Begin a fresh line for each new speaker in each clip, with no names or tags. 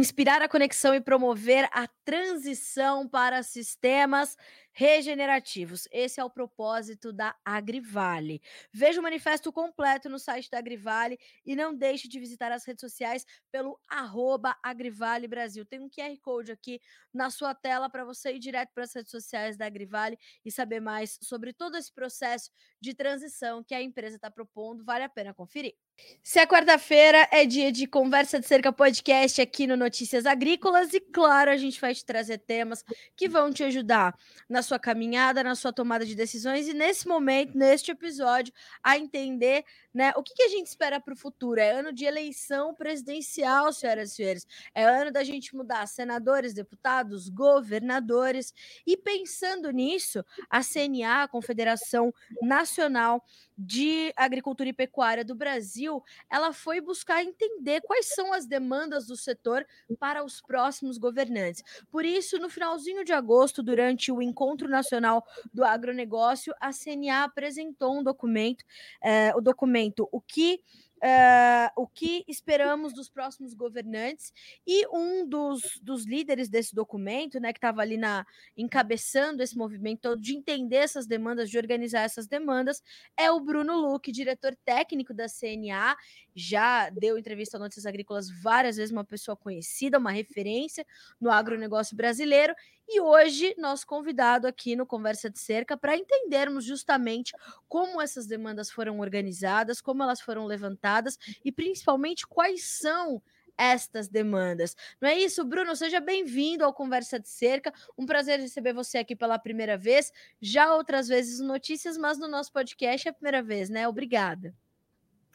inspirar a conexão e promover a transição para sistemas regenerativos. Esse é o propósito da Agrivale. Veja o manifesto completo no site da Agrivale e não deixe de visitar as redes sociais pelo arroba Agrivale Brasil. Tem um QR Code aqui na sua tela para você ir direto para as redes sociais da Agrivale e saber mais sobre todo esse processo de transição que a empresa está propondo. Vale a pena conferir. Se é quarta-feira, é dia de Conversa de Cerca Podcast aqui no Notícias Agrícolas e, claro, a gente vai te trazer temas que vão te ajudar na sua caminhada, na sua tomada de decisões e, nesse momento, neste episódio, a entender né, o que, que a gente espera para o futuro. É ano de eleição presidencial, senhoras e senhores. É ano da gente mudar senadores, deputados, governadores. E pensando nisso, a CNA, a Confederação Nacional de Agricultura e Pecuária do Brasil, ela foi buscar entender quais são as demandas do setor para os próximos governantes. Por isso, no finalzinho de agosto, durante o Encontro Nacional do Agronegócio, a CNA apresentou um documento, é, o documento O que uh, o que esperamos dos próximos governantes. E um dos, dos líderes desse documento, né, que estava ali na, encabeçando esse movimento todo de entender essas demandas, de organizar essas demandas, é o Bruno Luque, diretor técnico da CNA. Já deu entrevista a Notícias Agrícolas várias vezes, uma pessoa conhecida, uma referência no agronegócio brasileiro. E hoje, nosso convidado aqui no Conversa de Cerca para entendermos justamente como essas demandas foram organizadas, como elas foram levantadas e principalmente quais são estas demandas. Não é isso, Bruno? Seja bem-vindo ao Conversa de Cerca. Um prazer receber você aqui pela primeira vez. Já outras vezes notícias, mas no nosso podcast é a primeira vez, né? Obrigada.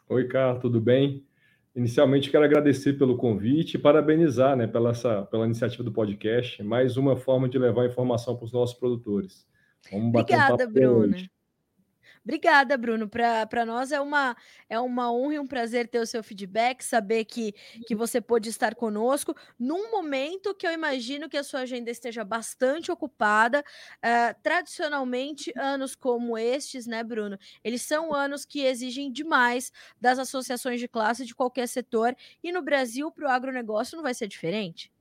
Oi, Carlos, tudo bem? Inicialmente, quero agradecer pelo convite e parabenizar né, pela, essa, pela iniciativa do podcast. Mais uma forma de levar informação para os nossos produtores.
Vamos Obrigada, um Bruna. Hoje. Obrigada, Bruno. Para nós é uma, é uma honra e um prazer ter o seu feedback, saber que, que você pôde estar conosco num momento que eu imagino que a sua agenda esteja bastante ocupada. Uh, tradicionalmente, anos como estes, né, Bruno? Eles são anos que exigem demais das associações de classe de qualquer setor, e no Brasil, para o agronegócio, não vai ser diferente.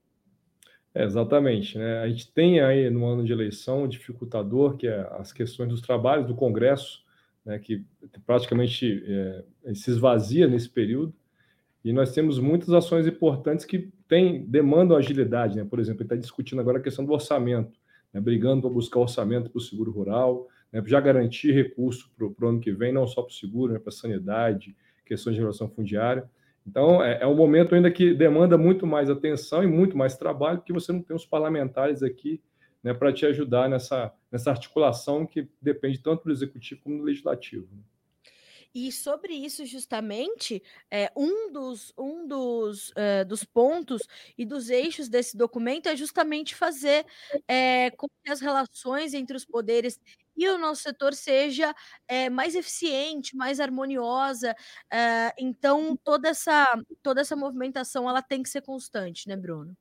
É, exatamente. Né? A gente tem aí no ano de eleição um dificultador, que é as questões dos trabalhos do Congresso né, que praticamente é, se esvazia nesse período. E nós temos muitas ações importantes que têm, demandam agilidade. Né? Por exemplo, ele está discutindo agora a questão do orçamento, né? brigando para buscar orçamento para o seguro rural, né? já garantir recurso para o ano que vem, não só para o seguro, né? para a sanidade, questões de relação fundiária. Então, é, é, um momento ainda que demanda muito mais atenção e muito mais trabalho, porque você não tem os parlamentares aqui né, para te ajudar nessa, nessa articulação que depende tanto do executivo como do legislativo. Né?
E sobre isso, justamente, é, um dos, um dos, é, dos pontos e dos eixos desse documento é justamente fazer é, com que as relações entre os poderes e o nosso setor seja é, mais eficiente, mais harmoniosa. É, então, toda essa, toda essa movimentação ela tem que ser constante, né, Bruno?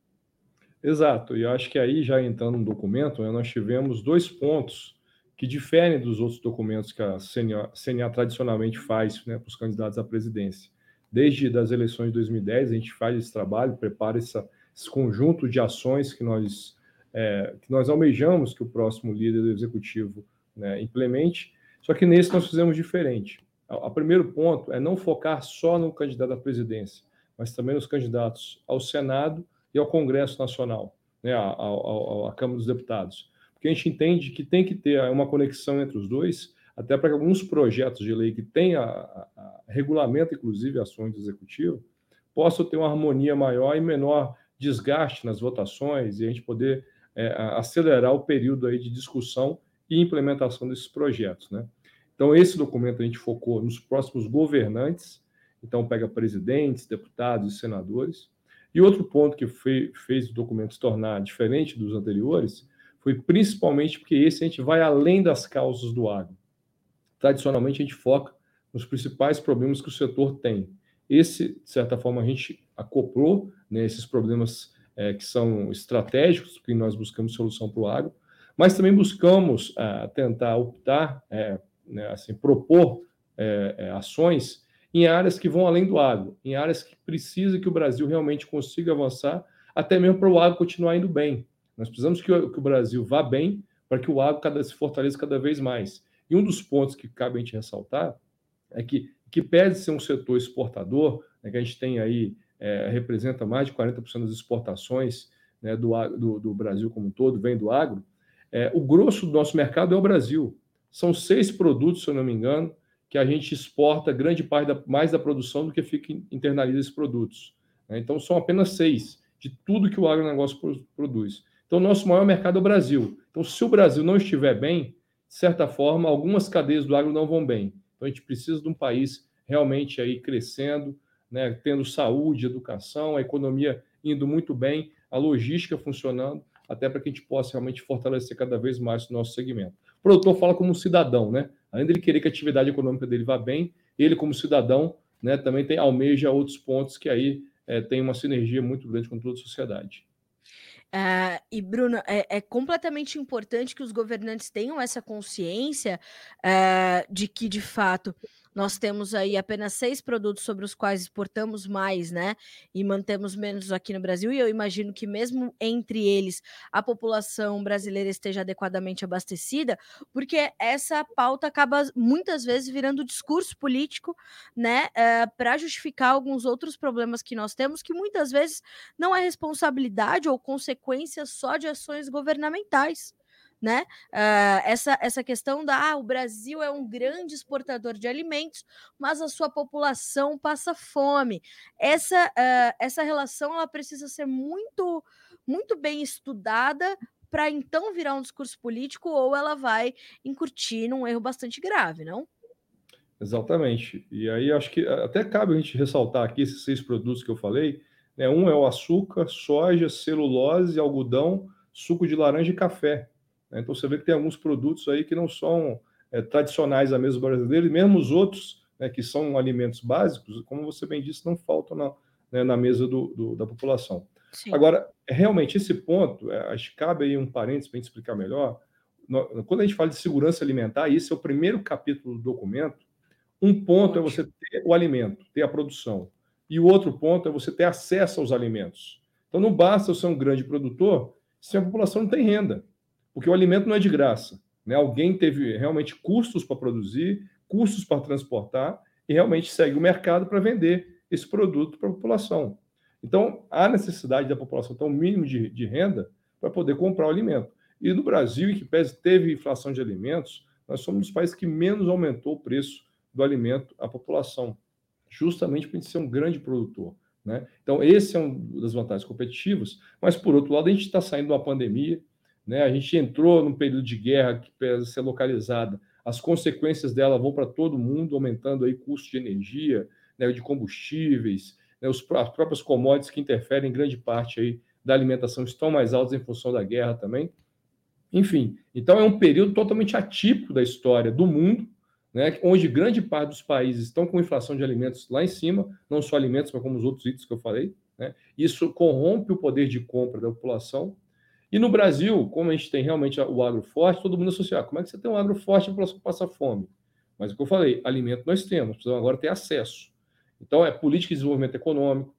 Exato, e acho que aí, já entrando no documento, né, nós tivemos dois pontos que diferem dos outros documentos que a CNA, tradicionalmente faz né, para os candidatos à presidência. Desde as eleições de 2010, a gente faz esse trabalho, prepara essa, esse conjunto de ações que nós, é, que nós almejamos que o próximo líder do executivo né, implemente, só que nesse nós fizemos diferente. O primeiro ponto é não focar só no candidato à presidência, mas também nos candidatos ao Senado e ao Congresso Nacional, né, à, Câmara dos Deputados. Porque a gente entende que tem que ter uma conexão entre os dois, até para que alguns projetos de lei que têm a, a, a regulamento, inclusive, ações do Executivo, possam ter uma harmonia maior e menor desgaste nas votações e a gente poder é, acelerar o período aí de discussão e implementação desses projetos. Né? Então, esse documento a gente focou nos próximos governantes, então pega presidentes, deputados e senadores, e outro ponto que foi, fez o documento se tornar diferente dos anteriores foi principalmente porque esse a gente vai além das causas do agro. Tradicionalmente, a gente foca nos principais problemas que o setor tem. Esse, de certa forma, a gente acoplou né, esses problemas é, que são estratégicos, que nós buscamos solução para o agro, mas também buscamos é, tentar optar, é, né, assim, propor é, é, ações em áreas que vão além do agro, em áreas que precisa que o Brasil realmente consiga avançar, até mesmo para o agro continuar indo bem. Nós precisamos que o, que o Brasil vá bem para que o agro cada, se fortaleça cada vez mais. E um dos pontos que cabe a gente ressaltar é que, que pede ser um setor exportador, né, que a gente tem aí, é, representa mais de 40% das exportações né, do, do, do, Brasil como um todo, vem do agro, é, o grosso do nosso mercado é o Brasil. São seis produtos, se eu não me engano, que a gente exporta grande parte da, mais da produção do que fica internaliza esses produtos. Né? Então, são apenas seis de tudo que o agronegócio produz. Então, o nosso maior mercado é o Brasil. Então, se o Brasil não estiver bem, de certa forma, algumas cadeias do agro não vão bem. Então, a gente precisa de um país realmente aí crescendo, né, tendo saúde, educação, a economia indo muito bem, a logística funcionando, até para que a gente possa realmente fortalecer cada vez mais o nosso segmento. O produtor fala como cidadão, né? Além dele querer que a atividade econômica dele vá bem, ele, como cidadão, né, também tem, almeja outros pontos que aí é, tem uma sinergia muito grande com toda a sociedade.
Uh, e, Bruno, é, é, completamente importante que os governantes tenham essa consciência uh, de que, de fato, nós temos aí apenas seis produtos sobre os quais exportamos mais, né? E mantemos menos aqui no Brasil. E eu imagino que, mesmo entre eles, a população brasileira esteja adequadamente abastecida, porque essa pauta acaba muitas vezes virando discurso político, né? Eh, Para justificar alguns outros problemas que nós temos, que muitas vezes não é responsabilidade ou consequência só de ações governamentais né? Uh, essa, essa questão da ah, o Brasil é um grande exportador de alimentos, mas a sua população passa fome. Essa, uh, essa relação ela precisa ser muito, muito bem estudada para então virar um discurso político, ou ela vai incutir num erro bastante grave, não?
Exatamente. E aí acho que até cabe a gente ressaltar aqui esses seis produtos que eu falei. Né? Um é o açúcar, soja, celulose, algodão, suco de laranja e café. Né? Então você vê que tem alguns produtos aí que não são é, tradicionais à mesa brasileira, e mesmo os outros, né, que são alimentos básicos, como você bem disse, não faltam na, né, na mesa do, do, da população. Sim. Agora, realmente, esse ponto, é, acho que cabe aí um parênteses para a gente explicar melhor. Quando a gente fala de segurança alimentar, esse é o primeiro capítulo do documento. Um ponto é você ter o alimento, ter a produção. E o outro ponto é você ter acesso aos alimentos. Então, não basta eu ser um grande produtor se a população não tem renda porque o alimento não é de graça. Né? Alguém teve realmente custos para produzir, custos para transportar, e realmente segue o mercado para vender esse produto para a população. Então, há necessidade da população ter um mínimo de, de renda para poder comprar o alimento. E no Brasil, em que pese teve inflação de alimentos, nós somos um dos países que menos aumentou o preço do alimento à população, justamente para a gente ser um grande produtor. Né? Então, esse é um das vantagens competitivas, mas, por outro lado, a gente está saindo de uma pandemia, né? A gente entrou num período de guerra que precisa ser localizada. As consequências dela vão para todo mundo, aumentando aí custos de energia, né, de combustíveis, né, os, as próprias commodities que interferem em grande parte aí da alimentação estão mais altas em função da guerra também. Enfim, então é um período totalmente atípico da história do mundo, né, onde grande parte dos países estão com inflação de alimentos lá em cima, não só alimentos, mas como os outros itens que eu falei. Né? Isso corrompe o poder de compra da população e no Brasil, como a gente tem realmente o agro forte, todo mundo associa, ah, como é que você tem um agro forte para passar fome? Mas o que eu falei, alimento nós temos, precisamos agora ter acesso. Então, é política de desenvolvimento econômico,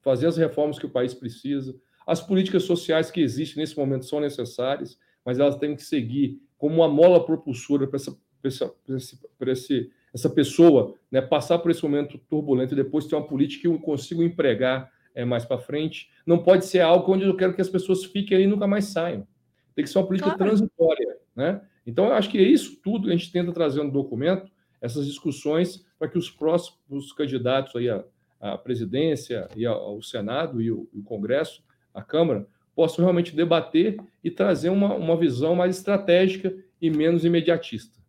fazer as reformas que o país precisa. As políticas sociais que existem nesse momento são necessárias, mas elas têm que seguir como uma mola propulsora para essa, essa, essa, essa pessoa né, passar por esse momento turbulento e depois ter uma política que eu consigo empregar é, mais para frente. Não pode ser algo onde eu quero que as pessoas fiquem ali e nunca mais saiam. Tem que ser uma política claro. transitória. Né? Então, eu acho que é isso tudo que a gente tenta trazer no documento, essas discussões, para que os próximos candidatos aí à, à presidência e ao, Senado e o, o Congresso, a Câmara, possam realmente debater e trazer uma, uma visão mais estratégica e menos imediatista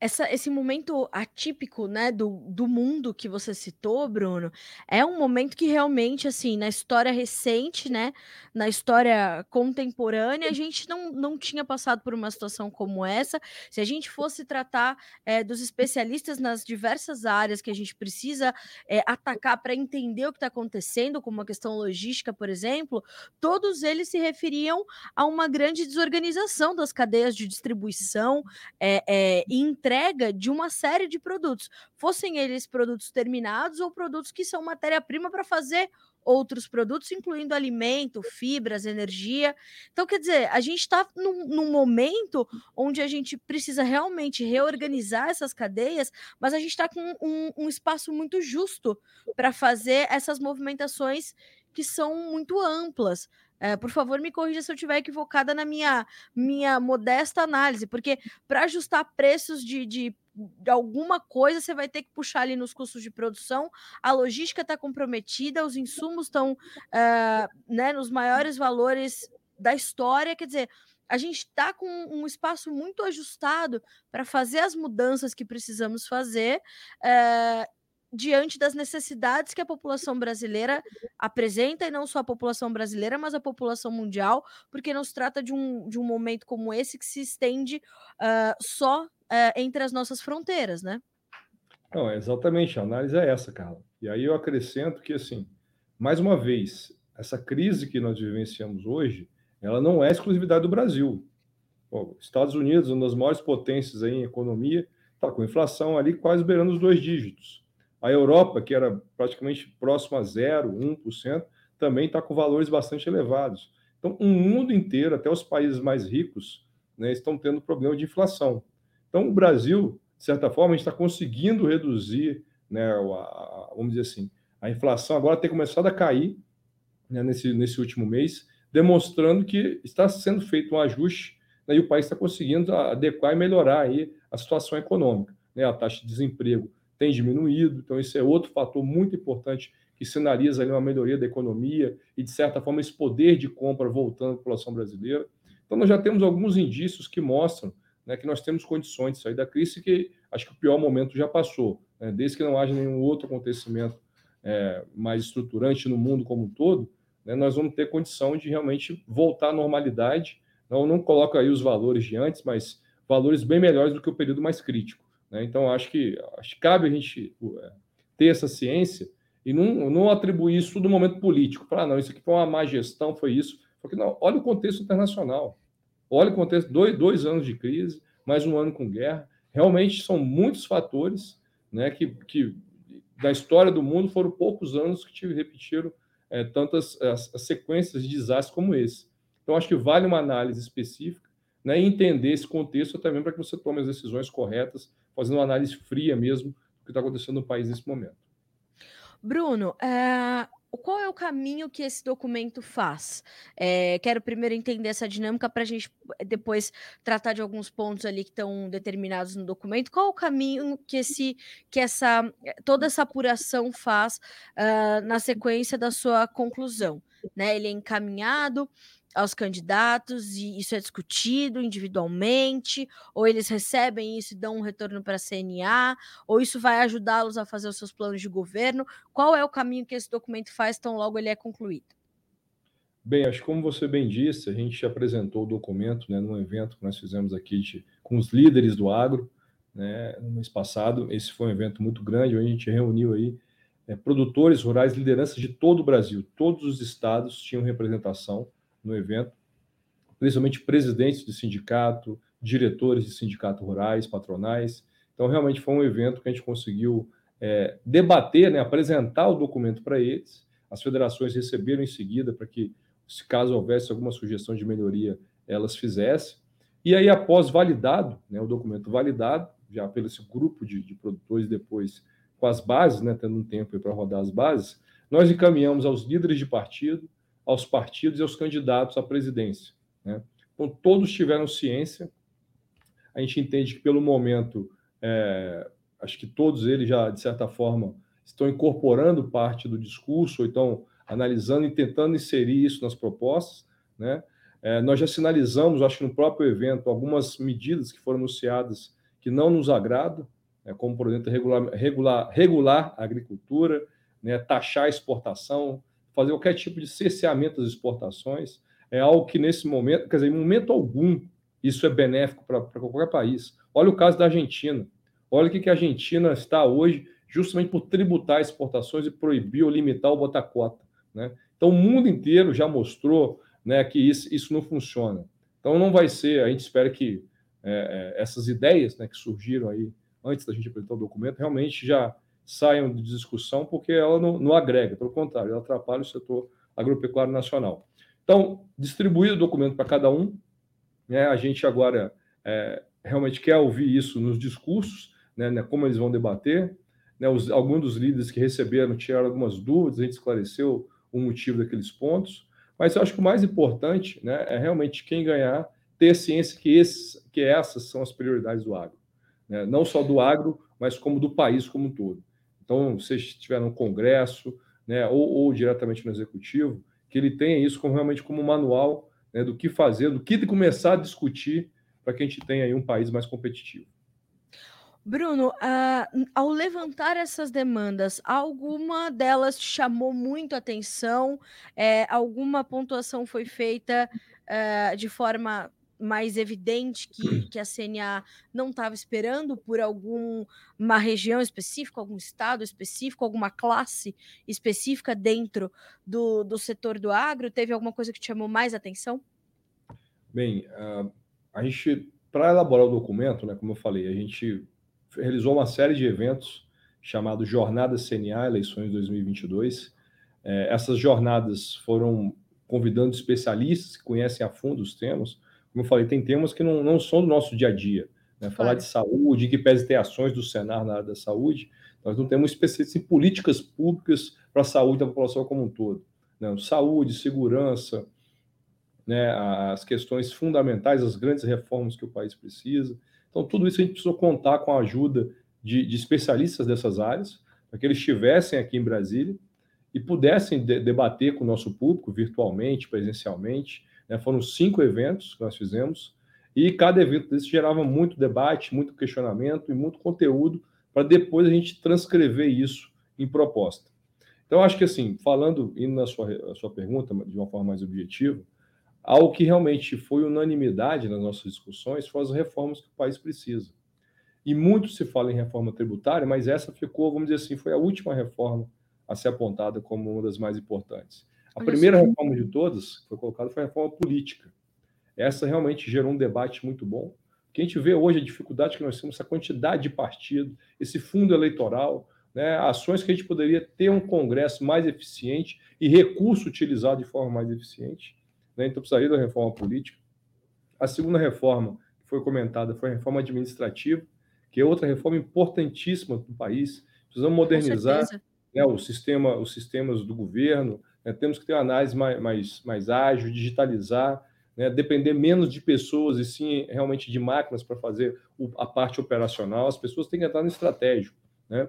essa, esse momento atípico, né, do, do mundo que você citou, Bruno, é um momento que realmente, assim, na história recente, né, na história contemporânea, a gente não, não tinha passado por uma situação como essa. Se a gente fosse tratar é, dos especialistas nas diversas áreas que a gente precisa é, atacar para entender o que está acontecendo, como a questão logística, por exemplo, todos eles se referiam a uma grande desorganização das cadeias de distribuição é, é, entrega de uma série de produtos, fossem eles produtos terminados ou produtos que são matéria-prima para fazer outros produtos, incluindo alimento, fibras, energia. Então, quer dizer, a gente está num, num, momento onde a gente precisa realmente reorganizar essas cadeias, mas a gente está com um, um espaço muito justo para fazer essas movimentações que são muito amplas. É, por favor, me corrija se eu estiver equivocada na minha, minha modesta análise, porque para ajustar preços de, de, de, alguma coisa, você vai ter que puxar ali nos custos de produção, a logística está comprometida, os insumos estão uh, né, nos maiores valores da história. Quer dizer, a gente está com um espaço muito ajustado para fazer as mudanças que precisamos fazer. Uh, diante das necessidades que a população brasileira apresenta, e não só a população brasileira, mas a população mundial, porque não se trata de um, de um momento como esse que se estende uh, só uh, entre as nossas fronteiras, né?
Não, exatamente, a análise é essa, Carla. E aí eu acrescento que, assim, mais uma vez, essa crise que nós vivenciamos hoje, ela não é exclusividade do Brasil. Bom, Estados Unidos, uma das maiores potências aí em economia, está com inflação ali quase beirando os dois dígitos. A Europa, que era praticamente próxima a zero, 1%, também está com valores bastante elevados. Então, o mundo inteiro, até os países mais ricos, né, estão tendo problema de inflação. Então, o Brasil, de certa forma, está conseguindo reduzir, né, a, vamos dizer assim, a inflação agora tem começado a cair né, nesse, nesse último mês, demonstrando que está sendo feito um ajuste né, e o país está conseguindo adequar e melhorar aí a situação econômica. Né, a taxa de desemprego tem diminuído, então esse é outro fator muito importante que sinaliza ali uma melhoria da economia e, de certa forma, esse poder de compra voltando à população brasileira. Então, nós já temos alguns indícios que mostram né, que nós temos condições de sair da crise, que acho que o pior momento já passou. Né, desde que não haja nenhum outro acontecimento é, mais estruturante no mundo como um todo, né, nós vamos ter condição de realmente voltar à normalidade. Não, não coloca aí os valores de antes, mas valores bem melhores do que o período mais crítico. Né? Então, acho que, acho que cabe a gente é, ter essa ciência e não, não atribuir isso no momento político. Falar, não, isso aqui foi uma má gestão, foi isso. Porque, não, olha o contexto internacional. Olha o contexto, dois, dois anos de crise, mais um ano com guerra. Realmente são muitos fatores né, que, que da história do mundo foram poucos anos que te repetiram é, tantas as, as sequências de desastres como esse. Então, acho que vale uma análise específica né, e entender esse contexto também para que você tome as decisões corretas fazendo uma análise fria mesmo do que está acontecendo no país nesse momento.
Bruno, é, qual é o caminho que esse documento faz? É, quero primeiro entender essa dinâmica para a gente depois tratar de alguns pontos ali que estão determinados no documento. Qual é o caminho que esse, que essa, toda essa apuração faz uh, na sequência da sua conclusão? Né? Ele é encaminhado aos candidatos e isso é discutido individualmente, ou eles recebem isso e dão um retorno para a CNA, ou isso vai ajudá-los a fazer os seus planos de governo? Qual é o caminho que esse documento faz tão logo ele é concluído?
Bem, acho que como você bem disse, a gente apresentou o documento né, num evento que nós fizemos aqui de, com os líderes do agro, né, no mês passado. Esse foi um evento muito grande, onde a gente reuniu aí é, produtores rurais, lideranças de todo o Brasil. Todos os estados tinham representação no evento, principalmente presidentes de sindicato, diretores de sindicato rurais, patronais. Então, realmente foi um evento que a gente conseguiu é, debater, né, apresentar o documento para eles. As federações receberam em seguida para que, se caso houvesse alguma sugestão de melhoria, elas fizessem. E aí, após validado, né, o documento validado, já pelo esse grupo de, de produtores, depois com as bases, né, tendo um tempo para rodar as bases, nós encaminhamos aos líderes de partido, aos partidos e aos candidatos à presidência. Né? Então, todos tiveram ciência. A gente entende que, pelo momento, é, acho que todos eles já, de certa forma, estão incorporando parte do discurso, ou estão analisando e tentando inserir isso nas propostas. Né? É, nós já sinalizamos, acho que no próprio evento, algumas medidas que foram anunciadas que não nos agradam, né? como, por exemplo, regular, regular, regular a agricultura, né? taxar a exportação, fazer qualquer tipo de cerceamento das exportações, é algo que nesse momento, quer dizer, em momento algum, isso é benéfico para qualquer país. Olha o caso da Argentina. Olha o que, que a Argentina está hoje, justamente por tributar exportações e proibir ou limitar o botar cota. Né? Então, o mundo inteiro já mostrou né, que isso, isso não funciona. Então, não vai ser, a gente espera que é, é essas ideias né, que surgiram aí antes da gente apresentar o documento realmente já saiam de discussão, porque ela não, não agrega, pelo contrário, ela atrapalha o setor agropecuário nacional. Então, distribuído o documento para cada um, né, a gente agora é, realmente quer ouvir isso nos discursos, né, né, como eles vão debater. Né, os, alguns dos líderes que receberam tiraram algumas dúvidas, a gente esclareceu o motivo daqueles pontos. Mas eu acho que o mais importante né, é realmente quem ganhar ter ciência que, esses, que essas são as prioridades do agro. Né? Não só do agro, mas como do país como um todo. Então, se estiver no Congresso né, ou, ou, diretamente no Executivo, que ele tenha isso como, realmente como manual né, do que fazer, do que começar a discutir para que a gente tenha aí um país mais competitivo.
Bruno, uh, ao levantar essas demandas, alguma delas chamou muito atenção? É, alguma pontuação foi feita uh, de forma mais evidente que, que a CNA não estava esperando por alguma região específica, algum estado específico, alguma classe específica dentro do, do setor do agro? Teve alguma coisa que te chamou mais atenção?
Bem, a gente, para elaborar o documento, né, como eu falei, a gente realizou uma série de eventos chamados Jornada CNA Eleições 2022. É, essas jornadas foram convidando especialistas que conhecem a fundo os temas. Como eu falei, tem temas que não, não são do nosso dia a dia. Né? Falar de saúde, que pese ter ações do Senar na área da saúde, nós não temos especialistas em políticas públicas para a saúde da população como um todo. Né? Saúde, segurança, né? as questões fundamentais, as grandes reformas que o país precisa. Então, tudo isso a gente precisou contar com a ajuda de, de especialistas dessas áreas, para que eles estivessem aqui em Brasília e pudessem de, debater com o nosso público, virtualmente, presencialmente. Né? Foram cinco eventos que nós fizemos, e cada evento desse gerava muito debate, muito questionamento e muito conteúdo para depois a gente transcrever isso em proposta. Então, acho que assim, falando, indo na sua, sua pergunta de uma forma mais objetiva, Algo que realmente foi unanimidade nas nossas discussões foram as reformas que o país precisa. E muito se fala em reforma tributária, mas essa ficou, vamos dizer assim, foi a última reforma a ser apontada como uma das mais importantes. A primeira reforma de todas que foi colocada foi a reforma política. Essa realmente gerou um debate muito bom. Que a gente vê hoje a dificuldade que nós temos, essa quantidade de partido, esse fundo eleitoral, né, ações que a gente poderia ter um Congresso mais eficiente e recurso utilizado de forma mais eficiente né? então precisaria da reforma política. A segunda reforma que foi comentada foi a reforma administrativa, que é outra reforma importantíssima do país. Precisamos modernizar né, o sistema, os sistemas do governo, né? temos que ter uma análise mais, mais, mais ágil, digitalizar, né? depender menos de pessoas e sim realmente de máquinas para fazer a parte operacional. As pessoas têm que entrar no estratégico. Né?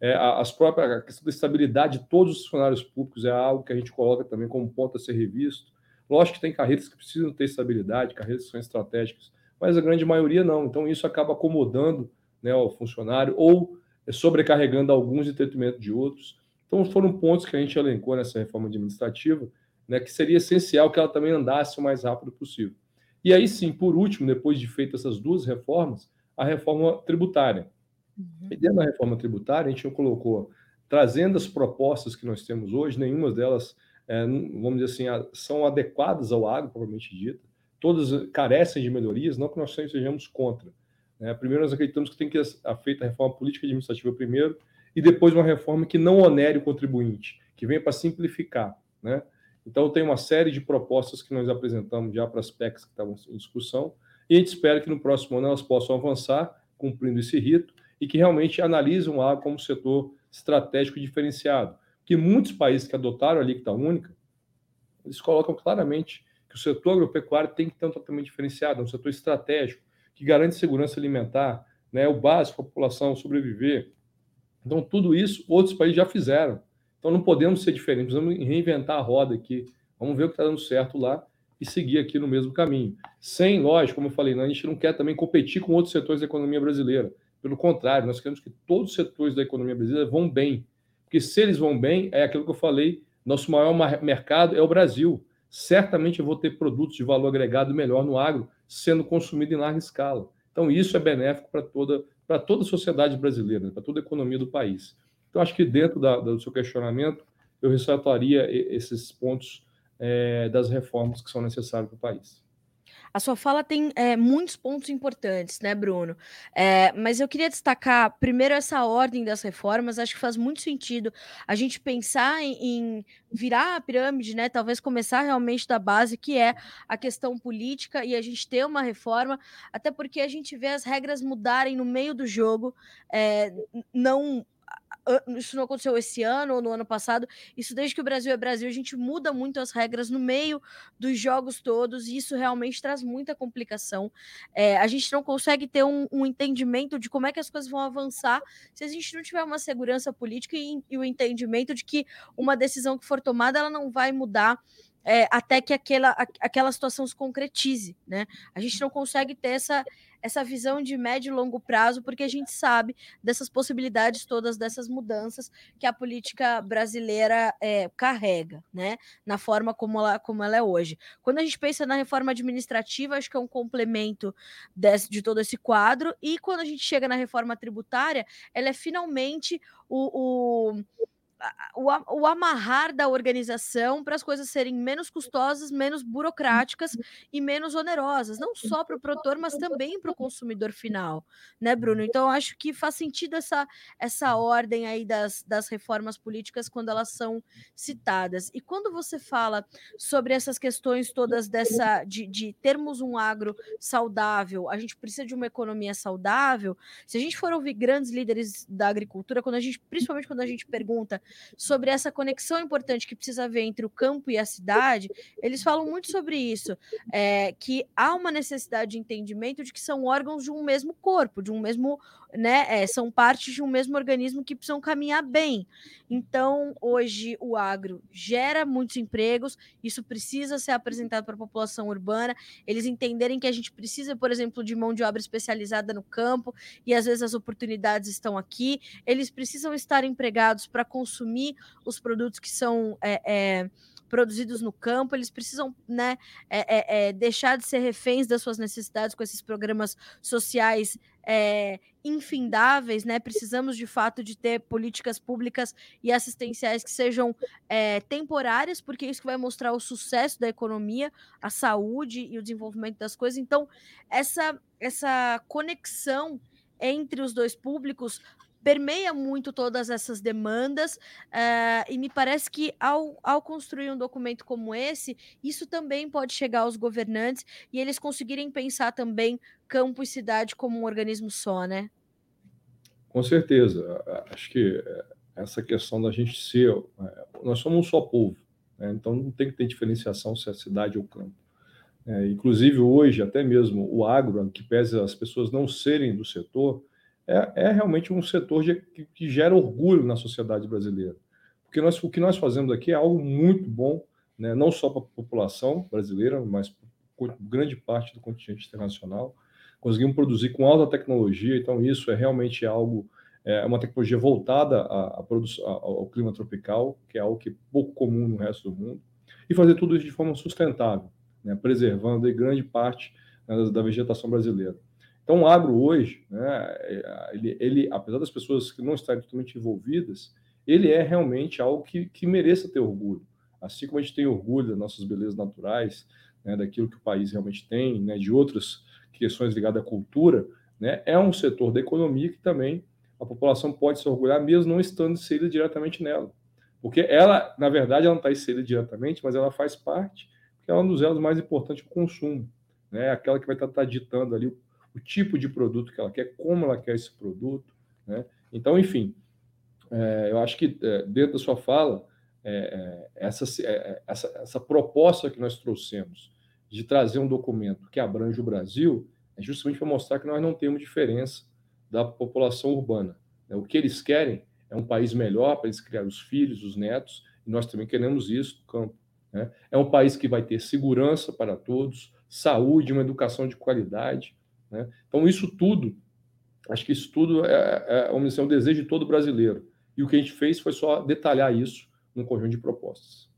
É, as próprias, a questão da estabilidade de todos os funcionários públicos é algo que a gente coloca também como ponto a ser revisto. Lógico que tem carreiras que precisam ter estabilidade, carreiras que são estratégicas, mas a grande maioria não. Então, isso acaba acomodando né, o funcionário ou sobrecarregando alguns em detrimento de outros. Então, foram pontos que a gente elencou nessa reforma administrativa, né, que seria essencial que ela também andasse o mais rápido possível. E aí sim, por último, depois de feitas essas duas reformas, a reforma tributária. Uhum. E dentro da reforma tributária, a gente colocou, trazendo as propostas que nós temos hoje, nenhuma delas é, vamos dizer assim, são adequadas ao agro, propriamente dita, todas carecem de melhorias, não que nós sejamos contra. Né? Primeiro, nós acreditamos que tem que ser feita a reforma política administrativa primeiro, e depois uma reforma que não onere o contribuinte, que venha para simplificar. Né? Então, tem uma série de propostas que nós apresentamos já para as PECs que estavam em discussão, e a gente espera que no próximo ano elas possam avançar, cumprindo esse rito, e que realmente analisem o agro como setor estratégico diferenciado que muitos países que adotaram a alíquota única, eles colocam claramente que o setor agropecuário tem que ter um tratamento diferenciado, é um setor estratégico, que garante segurança alimentar, né, o básico para a população sobreviver. Então, tudo isso outros países já fizeram. Então, não podemos ser diferentes, precisamos reinventar a roda aqui. Vamos ver o que está dando certo lá e seguir aqui no mesmo caminho. Sem, lógico, como eu falei, a gente não quer também competir com outros setores da economia brasileira. Pelo contrário, nós queremos que todos os setores da economia brasileira vão bem, porque se eles vão bem, é aquilo que eu falei, nosso maior mercado é o Brasil. Certamente eu vou ter produtos de valor agregado melhor no agro sendo consumido em larga escala. Então isso é benéfico para toda toda a sociedade brasileira, para toda a economia do país. Então acho que dentro da, do seu questionamento eu ressaltaria esses pontos é, das reformas que são necessárias para o país.
A sua fala tem é, muitos pontos importantes, né, Bruno? É, mas eu queria destacar primeiro essa ordem das reformas. Acho que faz muito sentido a gente pensar em, em, virar a pirâmide, né? Talvez começar realmente da base, que é a questão política, e a gente ter uma reforma, até porque a gente vê as regras mudarem no meio do jogo, é, não isso não aconteceu esse ano ou no ano passado. Isso desde que o Brasil é Brasil, a gente muda muito as regras no meio dos jogos todos, e isso realmente traz muita complicação. É, a gente não consegue ter um, um, entendimento de como é que as coisas vão avançar se a gente não tiver uma segurança política e, e o entendimento de que uma decisão que for tomada ela não vai mudar é, até que aquela, aquela situação se concretize, né? A gente não consegue ter essa, essa visão de médio e longo prazo, porque a gente sabe dessas possibilidades todas, dessas mudanças que a política brasileira é, carrega, né? Na forma como ela, como ela é hoje. Quando a gente pensa na reforma administrativa, acho que é um complemento desse, de todo esse quadro, e quando a gente chega na reforma tributária, ela é finalmente o, o o, o amarrar da organização para as coisas serem menos custosas, menos burocráticas e menos onerosas, não só para o produtor, mas também para o consumidor final, né, Bruno? Então, acho que faz sentido essa, essa ordem aí das, das reformas políticas quando elas são citadas. E quando você fala sobre essas questões todas dessa de, de termos um agro saudável, a gente precisa de uma economia saudável. Se a gente for ouvir grandes líderes da agricultura, quando a gente, principalmente quando a gente pergunta sobre essa conexão importante que precisa haver entre o campo e a cidade, eles falam muito sobre isso, é, que há uma necessidade de entendimento de que são órgãos de um mesmo corpo, de um mesmo, né, é, são partes de um mesmo organismo que precisam caminhar bem. Então, hoje o agro gera muitos empregos, isso precisa ser apresentado para a população urbana, eles entenderem que a gente precisa, por exemplo, de mão de obra especializada no campo, e às vezes as oportunidades estão aqui, eles precisam estar empregados para consumir consumir os produtos que são é, é, produzidos no campo, eles precisam né, é, é, é, deixar de ser reféns das suas necessidades com esses programas sociais é, infindáveis, né? Precisamos de fato de ter políticas públicas e assistenciais que sejam é, temporárias, porque isso que vai mostrar o sucesso da economia, a saúde e o desenvolvimento das coisas. Então, essa, essa conexão entre os dois públicos permeia muito todas essas demandas, uh, e me parece que ao, ao construir um documento como esse, isso também pode chegar aos governantes e eles conseguirem pensar também campo e cidade como um organismo só, né?
Com certeza. Acho que eh, essa questão da gente ser. Eh, nós somos um só povo, né? então não tem que ter diferenciação se é cidade ou campo. É, inclusive, hoje, até mesmo o agro, que pese as pessoas não serem do setor, é, é realmente um setor de, que, que, gera orgulho na sociedade brasileira. Porque nós, o que nós fazemos aqui é algo muito bom, né, não só para a população brasileira, mas para grande parte do continente internacional. Conseguimos produzir com alta tecnologia, então isso é realmente algo, é uma tecnologia voltada à, à ao clima tropical, que é algo que é pouco comum no resto do mundo, e fazer tudo isso de forma sustentável, né, preservando grande parte né, da vegetação brasileira. Então, o agro hoje, né, ele, ele, apesar das pessoas que não estarem totalmente envolvidas, ele é realmente algo que, que mereça ter orgulho. Assim como a gente tem orgulho das nossas belezas naturais, né, daquilo que o país realmente tem, né, de outras questões ligadas à cultura, né, é um setor da economia que também a população pode se orgulhar, mesmo não estando inserida diretamente nela. Porque ela, na verdade, ela não está inserida diretamente, mas ela faz parte, porque ela é um dos elos mais importantes do consumo. Né? Aquela que vai estar, estar ditando ali o o tipo de produto que ela quer, como ela quer esse produto. Né? Então, enfim, é, eu acho que é, dentro da sua fala, é, é essa, é, essa, essa proposta que nós trouxemos de trazer um documento que abrange o Brasil é justamente para mostrar que nós não temos diferença da população urbana. Né? O que eles querem é um país melhor para eles criar os filhos, os netos, e nós também queremos isso no campo. Né? É um país que vai ter segurança para todos, saúde, uma educação de qualidade, né? Então, isso tudo, acho que isso tudo é, é, uma, é um desejo de todo brasileiro. E o que a gente fez foi só detalhar isso num conjunto de propostas.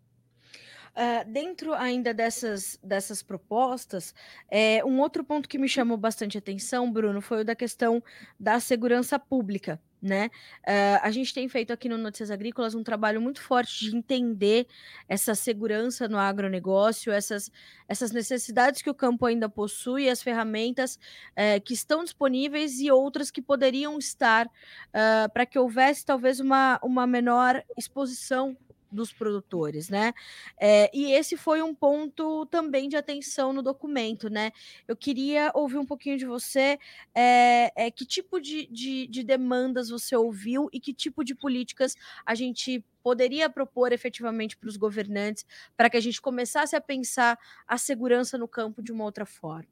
Uh, dentro ainda dessas, dessas propostas, é, um outro ponto que me chamou bastante atenção, Bruno, foi o da questão da segurança pública. né? Uh, a gente tem feito aqui no Notícias Agrícolas um trabalho muito forte de entender essa segurança no agronegócio, essas, essas necessidades que o campo ainda possui, as ferramentas uh, que estão disponíveis e outras que poderiam estar uh, para que houvesse talvez uma, uma menor exposição dos produtores, né? É, e esse foi um ponto também de atenção no documento, né? Eu queria ouvir um pouquinho de você, é, é, que tipo de, de, de demandas você ouviu e que tipo de políticas a gente poderia propor efetivamente para os governantes para que a gente começasse a pensar a segurança no campo de uma outra forma.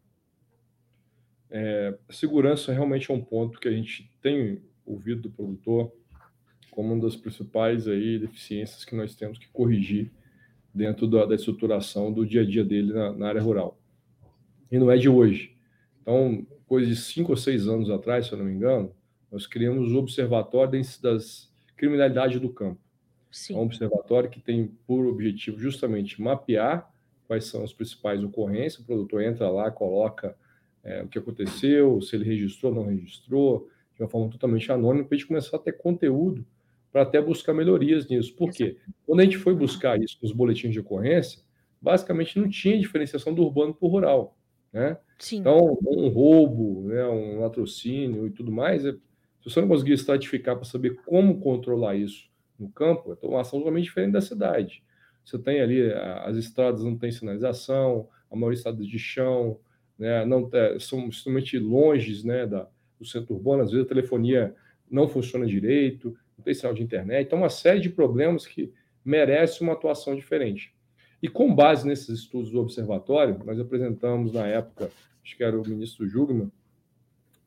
É, segurança realmente é um ponto que a gente tem ouvido do produtor como uma das principais aí deficiências que nós temos que corrigir dentro da, da estruturação do dia a dia dele na, na, área rural. E não é de hoje. Então, coisa de cinco ou seis anos atrás, se eu não me engano, nós criamos o Observatório das Criminalidade do Campo. Sim. É um observatório que tem por objetivo justamente mapear quais são as principais ocorrências. O produtor entra lá, coloca é, o que aconteceu, se ele registrou ou não registrou, de uma forma totalmente anônima, para a gente começar a ter conteúdo para até buscar melhorias nisso. Por quê? Quando a gente foi buscar isso nos boletins de ocorrência, basicamente não tinha diferenciação do urbano para o rural. Né? Então, um roubo, né, um latrocínio e tudo mais, é, se você não conseguir estratificar para saber como controlar isso no campo, é uma ação totalmente diferente da cidade. Você tem ali, as estradas não têm sinalização, a maioria estradas de chão, né, não, é, são extremamente longe né, da, do centro urbano, às vezes a telefonia não funciona direito, tem de internet. Então, uma série de problemas que merece uma atuação diferente. E com base nesses estudos do observatório, nós apresentamos na época, acho que era o ministro Jugman,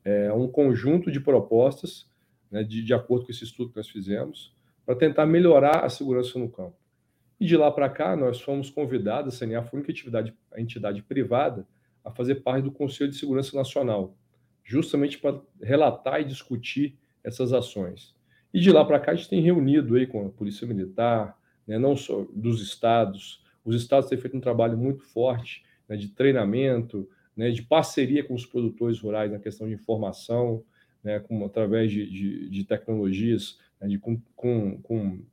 é, um conjunto de propostas, né, de, de acordo com esse estudo que nós fizemos, para tentar melhorar a segurança no campo. E de lá para cá, nós fomos convidados, a CNA foi a única entidade, a entidade privada a fazer parte do Conselho de Segurança Nacional, justamente para relatar e discutir essas ações. E de lá para cá a gente tem reunido aí com a Polícia Militar, né, não só dos estados, os estados têm feito um trabalho muito forte né, de treinamento, né, de parceria com os produtores rurais na questão de informação, né, com, através de, de, de tecnologias, né, de, com, com,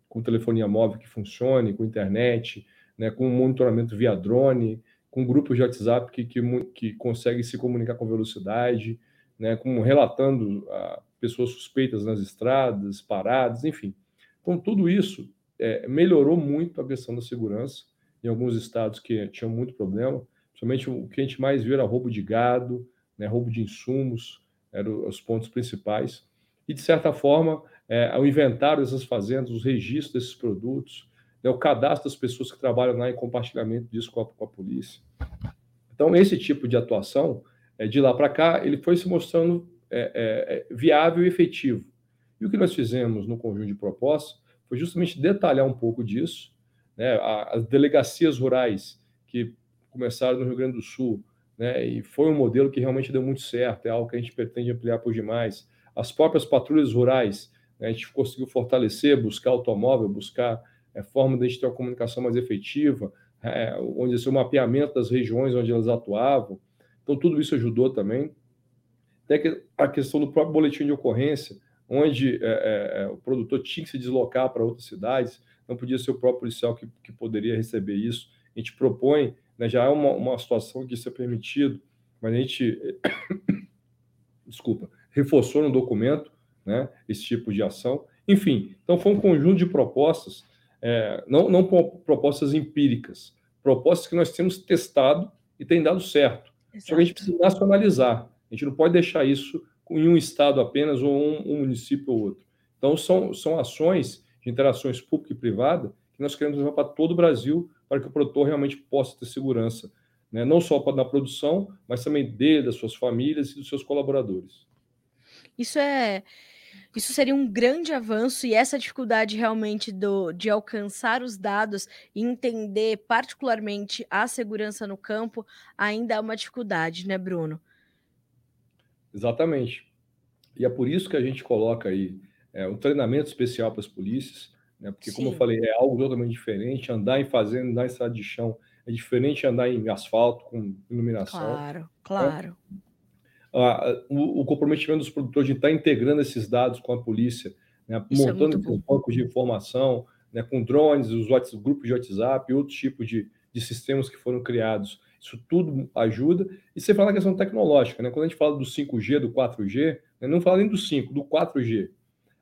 com, telefonia móvel que funcione, com internet, né, com monitoramento via drone, com grupos de WhatsApp que, que, que conseguem se comunicar com velocidade, né, com relatando a, pessoas suspeitas nas estradas, paradas, enfim. Então, tudo isso é, melhorou muito a questão da segurança em alguns estados que tinham muito problema. Principalmente o que a gente mais viu era roubo de gado, né, roubo de insumos, eram os pontos principais. E, de certa forma, é, o inventário dessas fazendas, os registros desses produtos, né, o cadastro das pessoas que trabalham lá em compartilhamento disso com a, com a polícia. Então, esse tipo de atuação, de lá para cá, ele foi se mostrando é, é, é, viável e efetivo. E o que nós fizemos no conjunto de propostas foi justamente detalhar um pouco disso. Né? As delegacias rurais que começaram no Rio Grande do Sul, né? e foi um modelo que realmente deu muito certo, é algo que a gente pretende ampliar por demais. As próprias patrulhas rurais, né? a gente conseguiu fortalecer, buscar automóvel, buscar é, forma de a gente ter uma comunicação mais efetiva, é, onde o mapeamento das regiões onde elas atuavam. Então, tudo isso ajudou também. Até a questão do próprio boletim de ocorrência, onde é, é, é, o produtor tinha que se deslocar para outras cidades, não podia ser o próprio policial que, que poderia receber isso. A gente propõe, né, já é uma, uma situação que isso é permitido, mas a gente, desculpa, reforçou no documento né, esse tipo de ação. Enfim, então foi um conjunto de propostas, é, não, não propostas empíricas, propostas que nós temos testado e tem dado certo. Exato. Só que a gente precisa nacionalizar. A gente não pode deixar isso em um estado apenas ou um, um município ou outro. Então, são, são ações de interações pública e privada que nós queremos levar para todo o Brasil para que o produtor realmente possa ter segurança, né? não só na produção, mas também dele, das suas famílias e dos seus colaboradores.
Isso é isso seria um grande avanço e essa dificuldade realmente do, de alcançar os dados e entender particularmente a segurança no campo ainda é uma dificuldade, né, Bruno?
Exatamente. E é por isso que a gente coloca aí é, um treinamento especial para as polícias, né? porque, Sim. como eu falei, é algo totalmente diferente. Andar em fazenda, andar em estrada de chão é diferente andar em asfalto com iluminação.
Claro, né? claro. Né?
O, o, comprometimento dos produtores de estar integrando esses dados com a polícia, né, é montando é bancos de informação, né, com drones, os WhatsApp, grupos de WhatsApp, outros tipos de, de sistemas que foram criados. Isso tudo ajuda. E você fala na questão tecnológica, né? Quando a gente fala do 5G, do 4G, né, não fala nem do 5, do 4G.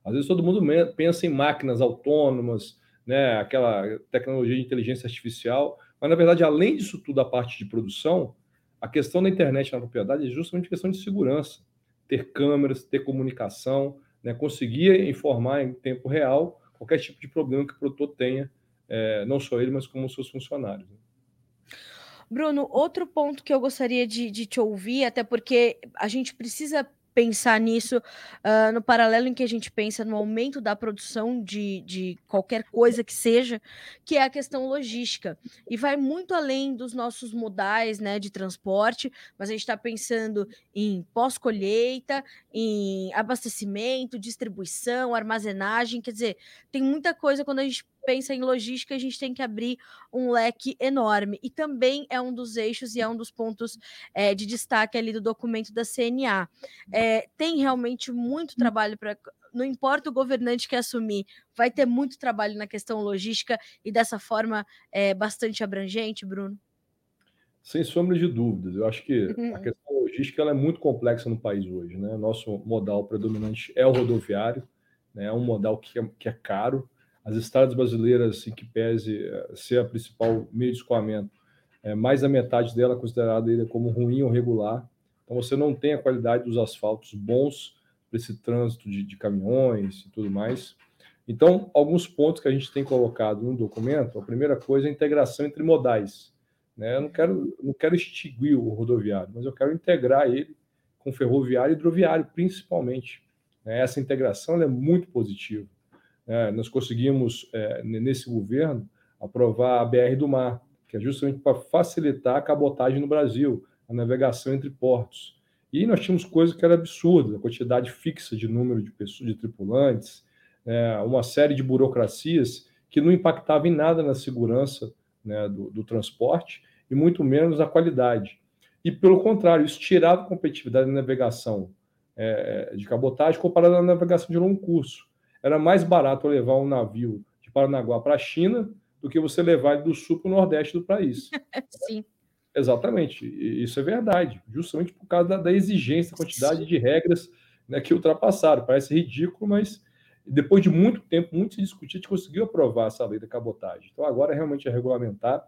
Às vezes todo mundo pensa em máquinas autônomas, né, aquela tecnologia de inteligência artificial, mas na verdade, além disso tudo, a parte de produção, a questão da internet na propriedade é justamente questão de segurança. Ter câmeras, ter comunicação, né, conseguir informar em tempo real qualquer tipo de problema que o produtor tenha, é, não só ele, mas como os seus funcionários. Né.
Bruno, outro ponto que eu gostaria de, de te ouvir, até porque a gente precisa pensar nisso uh, no paralelo em que a gente pensa no aumento da produção de, de qualquer coisa que seja, que é a questão logística. E vai muito além dos nossos modais né, de transporte, mas a gente está pensando em pós-colheita, em abastecimento, distribuição, armazenagem, quer dizer, tem muita coisa quando a gente pensa em logística, a gente tem que abrir um leque enorme. E também é um dos eixos e é um dos pontos é, de destaque ali do documento da CNA. É, tem realmente muito hum. trabalho para. Não importa o governante que assumir, vai ter muito trabalho na questão logística e dessa forma é bastante abrangente, Bruno?
Sem sombra de dúvidas. Eu acho que uhum. a questão logística ela é muito complexa no país hoje. Né? Nosso modal predominante é o rodoviário, né? é um modal que é, que é caro, as estradas brasileiras, em que pese eh, ser a principal meio de escoamento, é, mais da metade dela é considerada como ruim ou regular. Então, você não tem a qualidade dos asfaltos bons para esse trânsito de, de, caminhões e tudo mais. Então, alguns pontos que a gente tem colocado no documento, a primeira coisa é a integração entre modais. Né? Eu não quero, não quero extinguir o rodoviário, mas eu quero integrar ele com ferroviário e hidroviário, principalmente. Né? Essa integração é muito positiva. É, nós conseguimos, é, nesse governo, aprovar a BR do Mar, que é justamente para facilitar a cabotagem no Brasil, a navegação entre portos. E nós tínhamos coisas que era absurda, a quantidade fixa de número de pessoas, de tripulantes, é, uma série de burocracias que não impactava em nada na segurança né, do, do, transporte e muito menos a qualidade. E, pelo contrário, isso tirava competitividade da navegação é, de cabotagem comparada à navegação de longo curso era mais barato levar um navio de Paranaguá para a China do que você levar ele do sul para o nordeste do país.
Sim.
Exatamente, isso é verdade, justamente por causa da, da exigência, da quantidade de regras né, que ultrapassaram. Parece ridículo, mas depois de muito tempo, muito se discutir, a gente conseguiu aprovar essa lei da cabotagem. Então agora é realmente é regulamentar.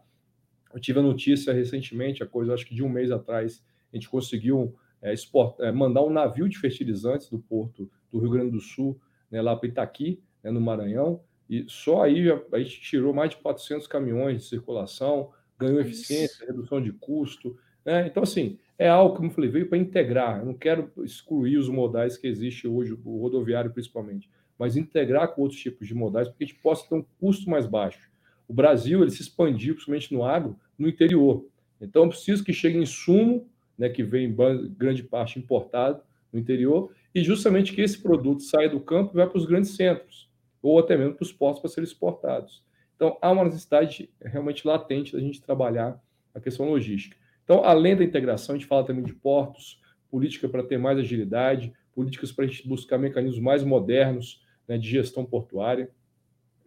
Eu tive a notícia recentemente, a coisa acho que de um mês atrás, a gente conseguiu é, exportar, é, mandar um navio de fertilizantes do porto do Rio Grande do Sul né, lá para Itaqui, né, no Maranhão, e só aí a gente tirou mais de 400 caminhões de circulação, ganhou eficiência, redução de custo. Né? Então, assim, é algo, como eu falei, veio para integrar. Eu não quero excluir os modais que existe hoje, o rodoviário principalmente, mas integrar com outros tipos de modais, para que a gente possa ter um custo mais baixo. O Brasil ele se expandiu, principalmente no agro, no interior. Então, eu preciso que chegue insumo, né, que vem em grande parte importado no interior, e justamente que esse produto saia do campo e vá para os grandes centros, ou até mesmo para os portos para serem exportados. Então, há uma necessidade realmente latente da gente trabalhar a questão logística. Então, além da integração, a gente fala também de portos, política para ter mais agilidade, políticas para a gente buscar mecanismos mais modernos né, de gestão portuária.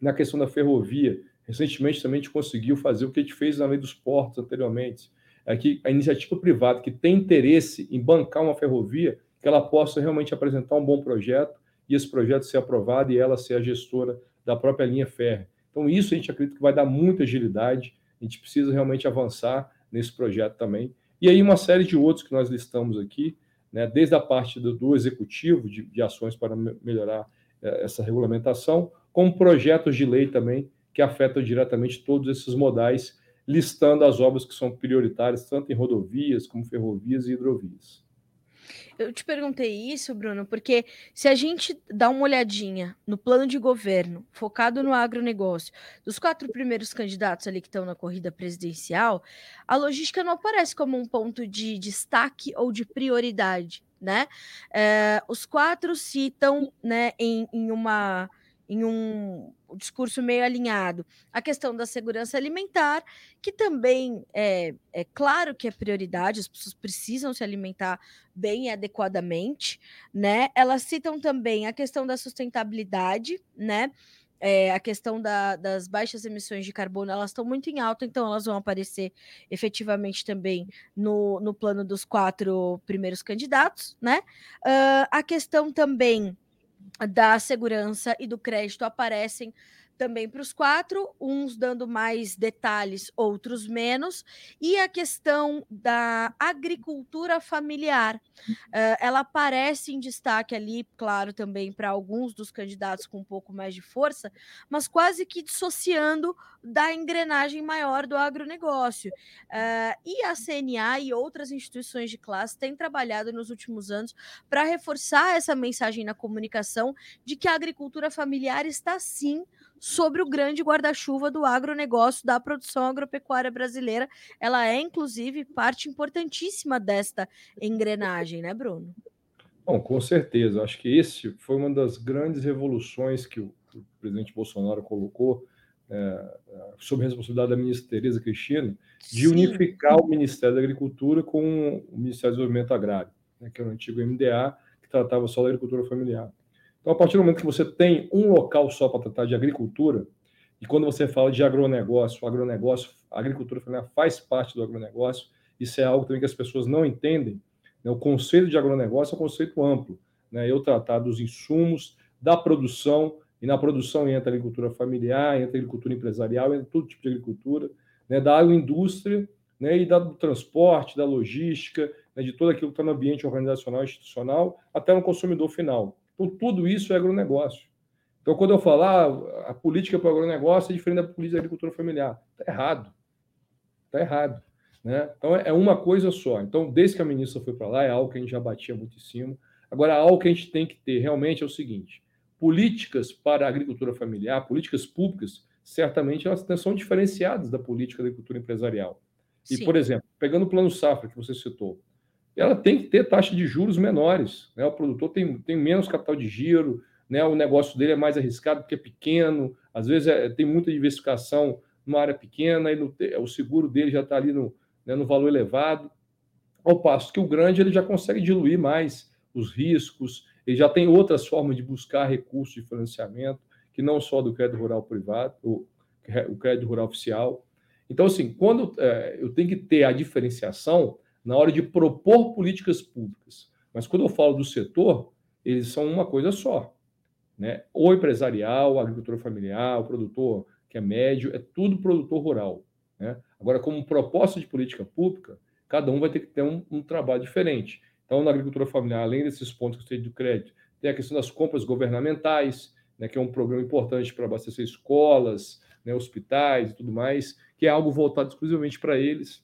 Na questão da ferrovia, recentemente também a gente conseguiu fazer o que a gente fez na lei dos portos anteriormente, é que a iniciativa privada que tem interesse em bancar uma ferrovia, que ela possa realmente apresentar um bom projeto e esse projeto ser aprovado e ela ser a gestora da própria linha férrea. Então, isso a gente acredita que vai dar muita agilidade, a gente precisa realmente avançar nesse projeto também. E aí, uma série de outros que nós listamos aqui, né, desde a parte do, do executivo, de, de, ações para melhorar eh, essa regulamentação, como projetos de lei também, que afetam diretamente todos esses modais, listando as obras que são prioritárias, tanto em rodovias, como ferrovias e hidrovias.
Eu te perguntei isso, Bruno, porque se a gente dá uma olhadinha no plano de governo focado no agronegócio, dos quatro primeiros candidatos ali que estão na corrida presidencial, a logística não aparece como um ponto de destaque ou de prioridade, né? É, os quatro citam, né, em, em uma em um discurso meio alinhado a questão da segurança alimentar, que também é, é claro que é prioridade, as pessoas precisam se alimentar bem e adequadamente, né? Elas citam também a questão da sustentabilidade, né? É, a questão da, das baixas emissões de carbono, elas estão muito em alta, então elas vão aparecer efetivamente também no, no plano dos quatro primeiros candidatos, né? Uh, a questão também da segurança e do crédito aparecem também para os quatro, uns dando mais detalhes, outros menos, e a questão da agricultura familiar. Uh, ela aparece em destaque ali, claro, também para alguns dos candidatos com um pouco mais de força, mas quase que dissociando da engrenagem maior do agronegócio. Uh, e a CNA e outras instituições de classe têm trabalhado nos últimos anos para reforçar essa mensagem na comunicação de que a agricultura familiar está sim sobre o grande guarda-chuva do agronegócio da produção agropecuária brasileira. Ela é, inclusive, parte importantíssima desta engrenagem, né, Bruno?
Bom, com certeza. Acho que esse foi uma das grandes revoluções que o, presidente Bolsonaro colocou é, sob a responsabilidade da ministra Tereza Cristina, de Sim. unificar o Ministério da Agricultura com o Ministério do Desenvolvimento Agrário, né, que era o antigo MDA, que tratava só da agricultura familiar. Então, a partir do momento que você tem um local só para tratar de agricultura, e quando você fala de agronegócio, agronegócio, a agricultura familiar faz parte do agronegócio, isso é algo também que as pessoas não entendem. Né? O conceito de agronegócio é um conceito amplo. Né? Eu tratar dos insumos, da produção, e na produção entra agricultura familiar, entra agricultura empresarial, entra todo tipo de agricultura, né? da agroindústria né? e da, do transporte, da logística, né? de tudo aquilo que está no ambiente organizacional institucional, até no consumidor final. Então, tudo isso é agronegócio. Então, quando eu falar ah, a política para o agronegócio é diferente da política da agricultura familiar, está errado. Está errado. Né? Então, é uma coisa só. Então, desde que a ministra foi para lá, é algo que a gente já batia muito em cima. Agora, algo que a gente tem que ter realmente é o seguinte: políticas para a agricultura familiar, políticas públicas, certamente elas são diferenciadas da política da agricultura empresarial. E, Sim. por exemplo, pegando o plano Safra que você citou, ela tem que ter taxa de juros menores. Né? O produtor tem, tem menos capital de giro, né? o negócio dele é mais arriscado porque é pequeno, às vezes é, tem muita diversificação numa área pequena, e no, o seguro dele já está ali no, né, no valor elevado. Ao passo que o grande ele já consegue diluir mais os riscos, ele já tem outras formas de buscar recursos de financiamento, que não só do crédito rural privado, o, o crédito rural oficial. Então, assim, quando é, eu tenho que ter a diferenciação, na hora de propor políticas públicas. Mas quando eu falo do setor, eles são uma coisa só. Né? O empresarial, a agricultura familiar, o produtor que é médio, é tudo produtor rural. Né? Agora, como proposta de política pública, cada um vai ter que ter um, um trabalho diferente. Então, na agricultura familiar, além desses pontos que eu citei do crédito, tem a questão das compras governamentais, né, que é um programa importante para abastecer escolas, né, hospitais e tudo mais, que é algo voltado exclusivamente para eles.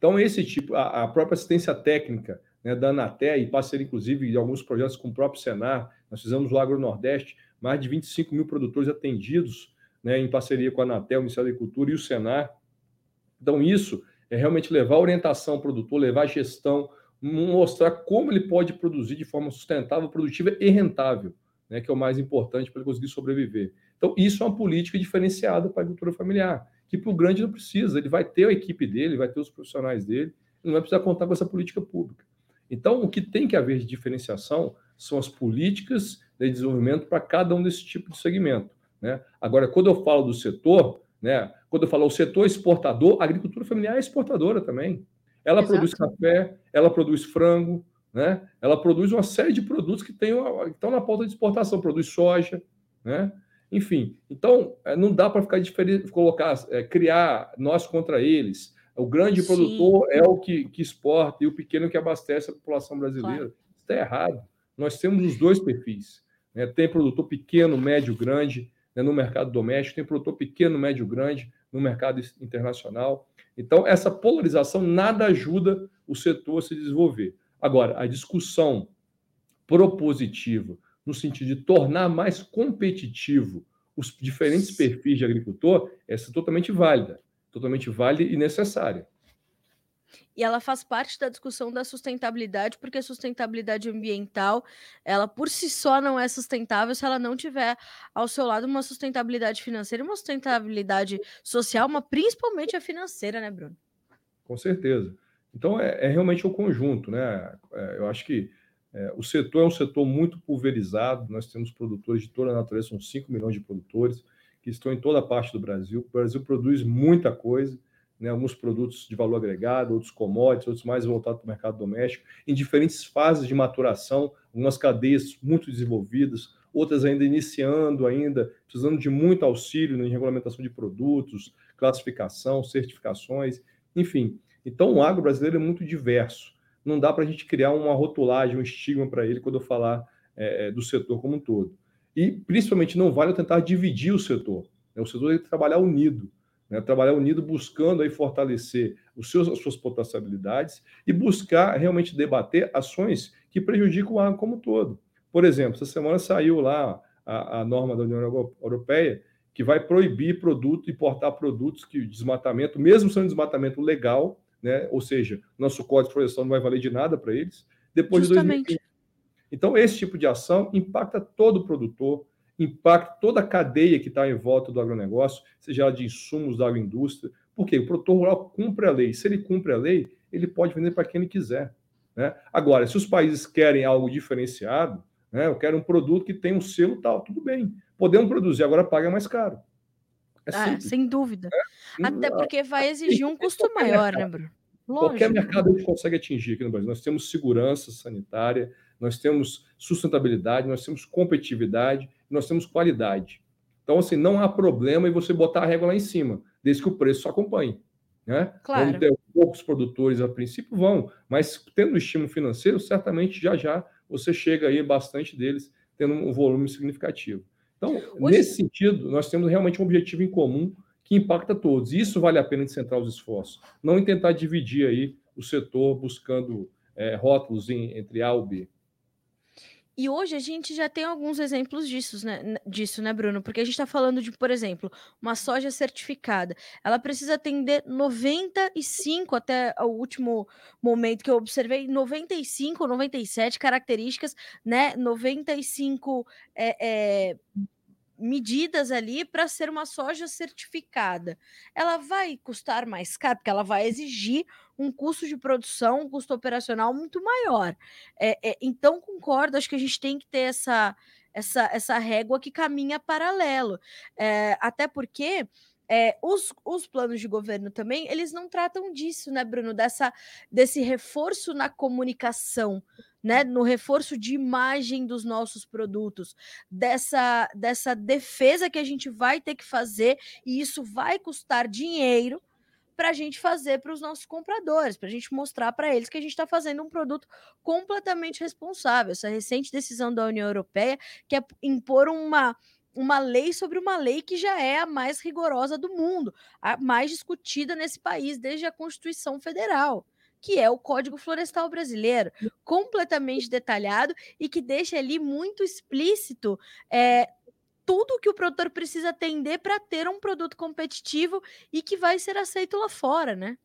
Então, esse tipo, a, a própria assistência técnica né, da Anaté, e parceria, inclusive, de alguns projetos com o próprio Senar, nós fizemos no Agro Nordeste, mais de 25 mil produtores atendidos né, em parceria com a Anatel, o Ministério da Agricultura e o Senar. Então, isso é realmente levar orientação ao produtor, levar a gestão, mostrar como ele pode produzir de forma sustentável, produtiva e rentável, né, que é o mais importante para ele conseguir sobreviver. Então, isso é uma política diferenciada para a agricultura familiar que para o grande não precisa. Ele vai ter a equipe dele, vai ter os profissionais dele, não vai precisar contar com essa política pública. Então, o que tem que haver de diferenciação são as políticas de desenvolvimento para cada um desse tipo de segmento. Né? Agora, quando eu falo do setor, né, quando eu falo o setor exportador, a agricultura familiar é exportadora também. Ela Exato. produz café, ela produz frango, né? ela produz uma série de produtos que, tem, que estão na pauta de exportação, produz soja, né? Enfim, então é, não dá para ficar diferente, colocar, é, criar nós contra eles. O grande Sim. produtor é o que, que exporta e o pequeno que abastece a população brasileira. Claro. Isso está errado. Nós temos os dois perfis. Né? Tem produtor pequeno, médio, grande né, no mercado doméstico, tem produtor pequeno, médio, grande no mercado internacional. Então, essa polarização nada ajuda o setor a se desenvolver. Agora, a discussão propositiva no sentido de tornar mais competitivo os diferentes perfis de agricultor, essa é totalmente válida, totalmente válida e necessária.
E ela faz parte da discussão da sustentabilidade, porque a sustentabilidade ambiental, ela por si só não é sustentável se ela não tiver ao seu lado uma sustentabilidade financeira, uma sustentabilidade social, mas principalmente a financeira, né, Bruno?
Com certeza. Então é, é realmente o conjunto, né? É, eu acho que é, o setor é um setor muito pulverizado, nós temos produtores de toda a natureza, são 5 milhões de produtores que estão em toda a parte do Brasil. O Brasil produz muita coisa, né, alguns produtos de valor agregado, outros commodities, outros mais voltados para o mercado doméstico, em diferentes fases de maturação, algumas cadeias muito desenvolvidas, outras ainda iniciando, ainda precisando de muito auxílio em regulamentação de produtos, classificação, certificações, enfim. Então, o agro brasileiro é muito diverso. Não dá para a gente criar uma rotulagem, um estigma para ele quando eu falar é, do setor como um todo. E, principalmente, não vale eu tentar dividir o setor. Né? O setor tem que trabalhar unido né? trabalhar unido buscando aí fortalecer os seus, as suas potencialidades e buscar realmente debater ações que prejudicam o agro como um todo. Por exemplo, essa semana saiu lá a, a norma da União Europeia que vai proibir produto, importar produtos que desmatamento, mesmo sendo desmatamento legal, né? ou seja, nosso código florestal não vai valer de nada para eles, depois Justamente. de 2020. Então, esse tipo de ação impacta todo o produtor, impacta toda a cadeia que está em volta do agronegócio, seja ela de insumos da agroindústria. Porque o produtor rural cumpre a lei. Se ele cumpre a lei, ele pode vender para quem ele quiser. Né? Agora, se os países querem algo diferenciado, né? eu quero um produto que tem um selo tal, tudo bem. Podemos produzir, agora paga mais caro.
É ah, sem dúvida. É? Até porque vai exigir um custo maior, né, Bruno?
Qualquer mercado a gente consegue atingir aqui no Brasil. Nós temos segurança sanitária, nós temos sustentabilidade, nós temos competitividade, nós temos qualidade. Então, assim, não há problema em você botar a régua lá em cima, desde que o preço acompanhe. Né?
Claro.
Vamos ter poucos produtores a princípio, vão, mas tendo estímulo financeiro, certamente já já você chega aí bastante deles tendo um volume significativo. Então, Hoje... nesse sentido, nós temos realmente um objetivo em comum que impacta todos. E isso vale a pena de centrar os esforços. Não tentar dividir aí o setor buscando é, rótulos em, entre A e B.
E hoje a gente já tem alguns exemplos disso, né, disso, né, Bruno? Porque a gente está falando de, por exemplo, uma soja certificada. Ela precisa atender 95, até o último momento que eu observei, 95, 97 características, né? 95 é, é, medidas ali para ser uma soja certificada. Ela vai custar mais caro, porque ela vai exigir um custo de produção, um custo operacional muito maior. É, é, então, concordo, acho que a gente tem que ter essa, essa, essa régua que caminha paralelo. É, até porque é, os, os planos de governo também, eles não tratam disso, né, Bruno? Dessa, desse reforço na comunicação, né? No reforço de imagem dos nossos produtos, dessa, dessa defesa que a gente vai ter que fazer, e isso vai custar dinheiro para a gente fazer para os nossos compradores, para a gente mostrar para eles que a gente está fazendo um produto completamente responsável. Essa recente decisão da União Europeia que é impor uma uma lei sobre uma lei que já é a mais rigorosa do mundo, a mais discutida nesse país desde a Constituição Federal, que é o Código Florestal Brasileiro, completamente detalhado e que deixa ali muito explícito é, tudo que o produtor precisa atender para ter um produto competitivo e que vai ser aceito lá fora, né?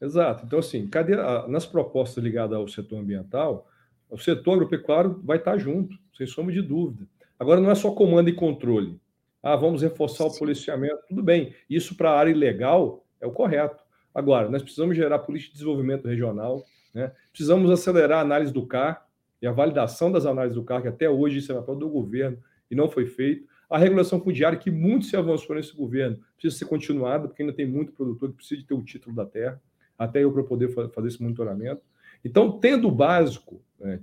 Exato. Então, assim, cadê, nas propostas ligadas ao setor ambiental, o setor agropecuário vai estar junto, sem sombra de dúvida. Agora, não é só comando e controle. Ah, vamos reforçar Sim. o policiamento. Tudo bem, isso para a área ilegal é o correto. Agora, nós precisamos gerar política de desenvolvimento regional, né? precisamos acelerar a análise do CAR e a validação das análises do CAR, que até hoje isso é papel do governo e não foi feito. A regulação fundiária, que muito se avançou nesse governo, precisa ser continuada, porque ainda tem muito produtor que precisa ter o título da terra, até eu para poder fazer esse monitoramento. Então, tendo o básico, né,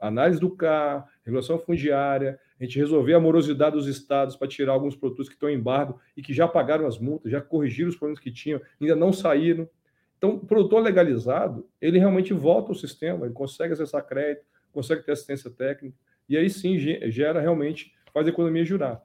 a análise do CAR, regulação fundiária, a gente resolver a morosidade dos estados para tirar alguns produtos que estão em embargo e que já pagaram as multas, já corrigiram os problemas que tinham, ainda não saíram. Então, o produtor legalizado, ele realmente volta ao sistema, ele consegue acessar crédito, consegue ter assistência técnica, e aí sim gera realmente, faz a economia jurar.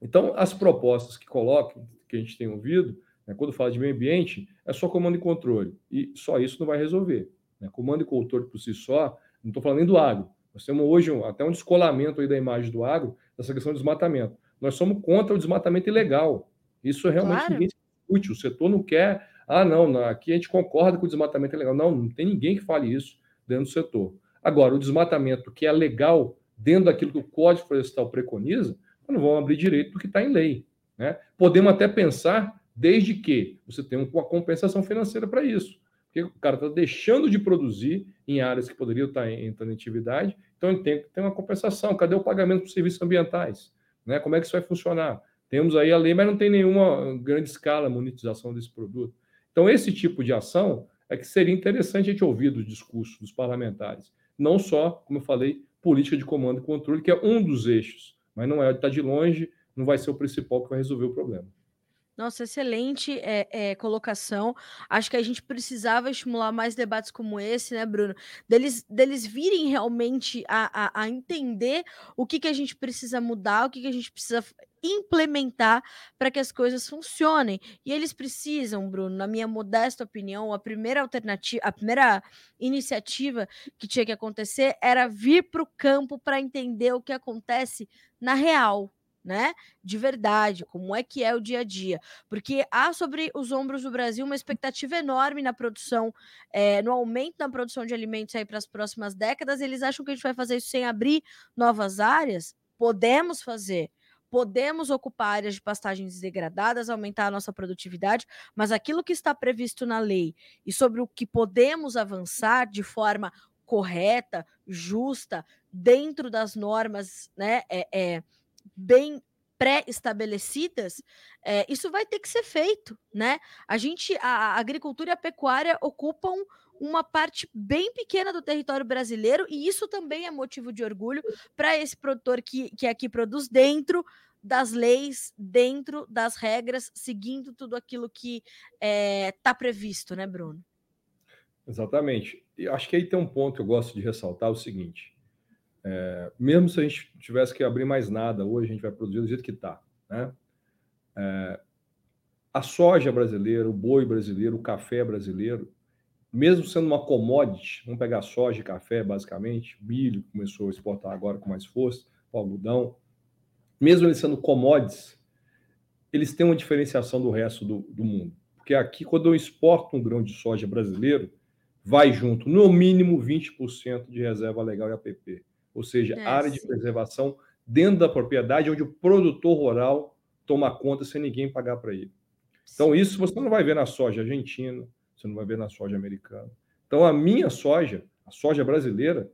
Então, as propostas que colocam, que a gente tem ouvido, né, quando fala de meio ambiente, é só comando e controle, e só isso não vai resolver. Né? Comando e controle por si só, não estou falando nem do agro, nós temos hoje um, até um descolamento aí da imagem do agro, dessa questão do desmatamento. Nós somos contra o desmatamento ilegal. Isso realmente claro. ninguém discute. O setor não quer Ah, não, não, aqui a gente concorda que o desmatamento é legal. Não, não tem ninguém que fale isso dentro do setor. Agora, o desmatamento que é legal dentro daquilo que o Código Florestal preconiza, não vão abrir direito do que está em lei. Né? Podemos até pensar, desde que você tenha uma compensação financeira para isso. Porque o cara está deixando de produzir em áreas que poderiam estar tá entrando em atividade, então ele tem que ter uma compensação. Cadê o pagamento por serviços ambientais? Né? Como é que isso vai funcionar? Temos aí a lei, mas não tem nenhuma grande escala monetização desse produto. Então, esse tipo de ação é que seria interessante a gente ouvir dos discursos dos parlamentares. Não só, como eu falei, política de comando e controle, que é um dos eixos, mas não é, está de longe, não vai ser o principal que vai resolver o problema.
Nossa, excelente é, é, colocação. Acho que a gente precisava estimular mais debates como esse, né, Bruno? Deles, deles virem realmente a, a, a entender o que, que a gente precisa mudar, o que, que a gente precisa implementar para que as coisas funcionem. E eles precisam, Bruno, na minha modesta opinião, a primeira alternativa, a primeira iniciativa que tinha que acontecer era vir para o campo para entender o que acontece na real, né? De verdade, como é que é o dia a dia. Porque há sobre os ombros do Brasil uma expectativa enorme na produção, é, no aumento da produção de alimentos aí para as próximas décadas. Eles acham que a gente vai fazer isso sem abrir novas áreas? Podemos fazer. Podemos ocupar áreas de pastagens degradadas, aumentar a nossa produtividade, mas aquilo que está previsto na lei e sobre o que podemos avançar de forma correta, justa, dentro das normas, né? É, é, bem pré-estabelecidas, é, isso vai ter que ser feito, né? A gente, a, a agricultura e a pecuária ocupam uma parte bem pequena do território brasileiro e isso também é motivo de orgulho para esse produtor que, que aqui produz dentro das leis, dentro das regras, seguindo tudo aquilo que está é, tá previsto, né, Bruno?
Exatamente. E acho que aí tem um ponto que eu gosto de ressaltar: o seguinte é, mesmo se a gente tivesse que abrir mais nada, hoje a gente vai produzir do jeito que está. Né? É, a soja brasileira, o boi brasileiro, o café brasileiro, mesmo sendo uma commodity, vamos pegar soja e café basicamente, milho começou a exportar agora com mais força, o algodão, mesmo eles sendo commodities, eles têm uma diferenciação do resto do, do mundo. Porque aqui, quando eu exporto um grão de soja brasileiro, vai junto, no mínimo, 20% de reserva legal e APP ou seja, é, área sim. de preservação dentro da propriedade, onde o produtor rural toma conta sem ninguém pagar para ele. Então, isso você não vai ver na soja argentina, você não vai ver na soja americana. Então, a minha soja, a soja brasileira,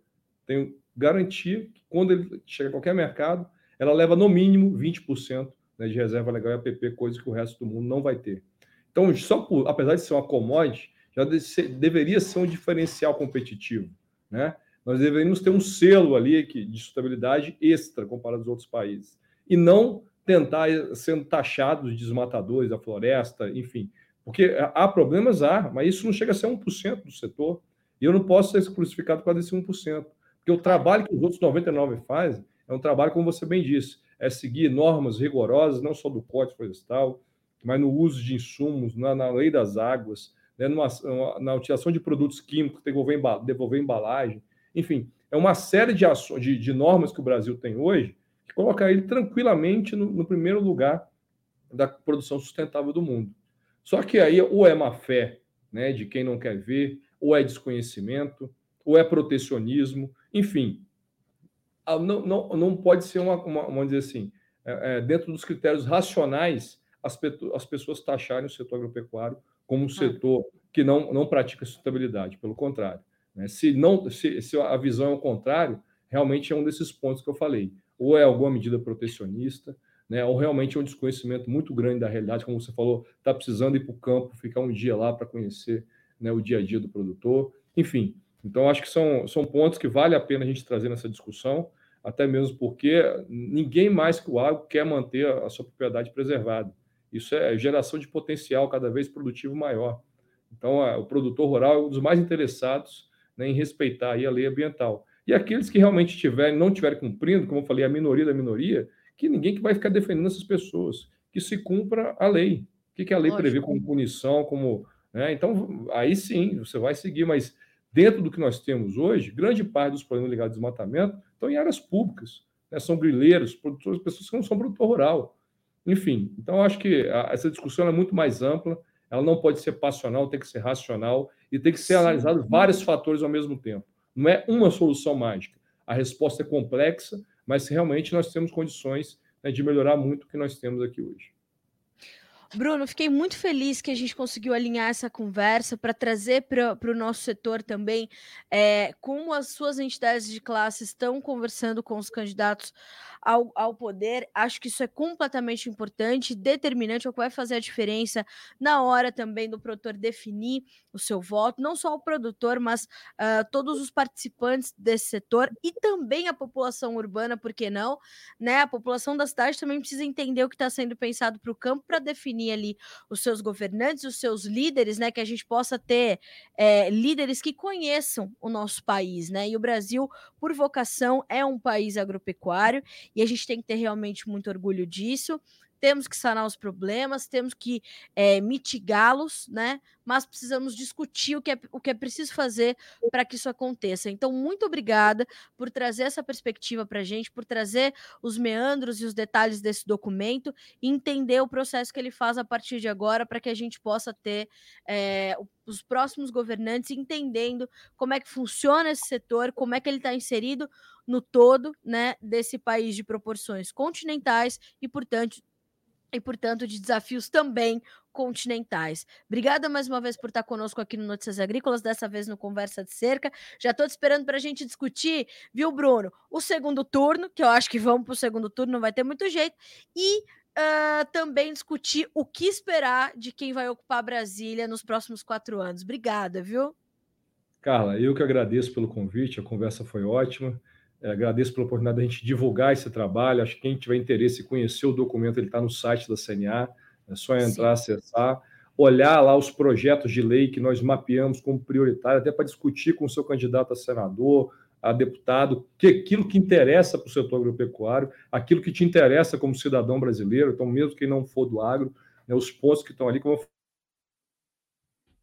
tenho garantia que quando ele chega a qualquer mercado, ela leva no mínimo 20% né, de reserva legal e APP, coisa que o resto do mundo não vai ter. Então, só por, apesar de ser uma commodity, já deveria ser um diferencial competitivo, né? Nós deveríamos ter um selo ali que, de sustentabilidade extra comparado aos outros países. E não tentar sendo taxados de desmatadores da floresta, enfim. Porque há problemas, há, mas isso não chega a ser 1% do setor. E eu não posso ser crucificado por causa desse 1%. Porque o trabalho que os outros 99% fazem é um trabalho, como você bem disse, é seguir normas rigorosas, não só do Código Florestal, mas no uso de insumos, na, na lei das águas, né, numa, na utilização de produtos químicos, devolver, devolver embalagem. Enfim, é uma série de, ações, de, de normas que o Brasil tem hoje que coloca ele tranquilamente no, no, primeiro lugar da produção sustentável do mundo. Só que aí ou é má fé né, de quem não quer ver, ou é desconhecimento, ou é protecionismo, enfim. Não, não, não pode ser uma, uma vamos dizer assim, é, é, dentro dos critérios racionais, as, as pessoas taxarem o setor agropecuário como um ah. setor que não, não pratica sustentabilidade, pelo contrário. Né? Se, não, se, se a visão é o contrário, realmente é um desses pontos que eu falei. Ou é alguma medida protecionista, né? ou realmente é um desconhecimento muito grande da realidade, como você falou, está precisando ir para o campo, ficar um dia lá para conhecer né, o dia a dia do produtor. Enfim, então acho que são, são pontos que vale a pena a gente trazer nessa discussão, até mesmo porque ninguém mais que o agro quer manter a sua propriedade preservada. Isso é geração de potencial cada vez produtivo maior. Então, o produtor rural é um dos mais interessados né, em respeitar aí a lei ambiental. E aqueles que realmente tiverem, não estiverem cumprindo, como eu falei, a minoria da minoria, que ninguém que vai ficar defendendo essas pessoas, que se cumpra a lei. O que, a lei Lógico. prevê como punição, como. Né? Então, aí sim, você vai seguir, mas dentro do que nós temos hoje, grande parte dos problemas ligados ao desmatamento estão em áreas públicas. Né? São grileiros, produtores, pessoas que não são produtor rural. Enfim, então acho que a, essa discussão é muito mais ampla, ela não pode ser passional, tem que ser racional e tem que ser Sim. analisado vários fatores ao mesmo tempo. Não é uma solução mágica. A resposta é complexa, mas realmente nós temos condições né, de melhorar muito o que nós temos aqui hoje.
Bruno, fiquei muito feliz que a gente conseguiu alinhar essa conversa para trazer para o nosso setor também é, como as suas entidades de classe estão conversando com os candidatos ao, ao poder. Acho que isso é completamente importante, determinante, é o que vai fazer a diferença na hora também do produtor definir o seu voto, não só o produtor, mas uh, todos os participantes desse setor e também a população urbana, por que não? Né? A população da cidade também precisa entender o que está sendo pensado para o campo para definir ali os seus governantes, os seus líderes, né? Que a gente possa ter é, líderes que conheçam o nosso país, né? E o Brasil, por vocação, é um país agropecuário e a gente tem que ter realmente muito orgulho disso. Temos que sanar os problemas, temos que é, mitigá-los, né? Mas precisamos discutir o que é, o que é preciso fazer para que isso aconteça. Então, muito obrigada por trazer essa perspectiva para a gente, por trazer os meandros e os detalhes desse documento e entender o processo que ele faz a partir de agora para que a gente possa ter é, os próximos governantes entendendo como é que funciona esse setor, como é que ele está inserido no todo né, desse país de proporções continentais e, portanto, e, portanto, de desafios também continentais. Obrigada mais uma vez por estar conosco aqui no Notícias Agrícolas, dessa vez no Conversa de Cerca. Já estou te esperando para a gente discutir, viu, Bruno? O segundo turno, que eu acho que vamos para o segundo turno, não vai ter muito jeito, e uh, também discutir o que esperar de quem vai ocupar Brasília nos próximos quatro anos. Obrigada, viu?
Carla, eu que agradeço pelo convite, a conversa foi ótima. É, agradeço pela oportunidade da gente divulgar esse trabalho. Acho que quem tiver interesse em conhecer o documento, ele está no site da CNA, é só entrar, Sim. acessar, olhar lá os projetos de lei que nós mapeamos como prioritário, até para discutir com o seu candidato a senador, a deputado, que aquilo que interessa para o setor agropecuário, aquilo que te interessa como cidadão brasileiro, então, mesmo quem não for do agro, né, os pontos que estão ali, como o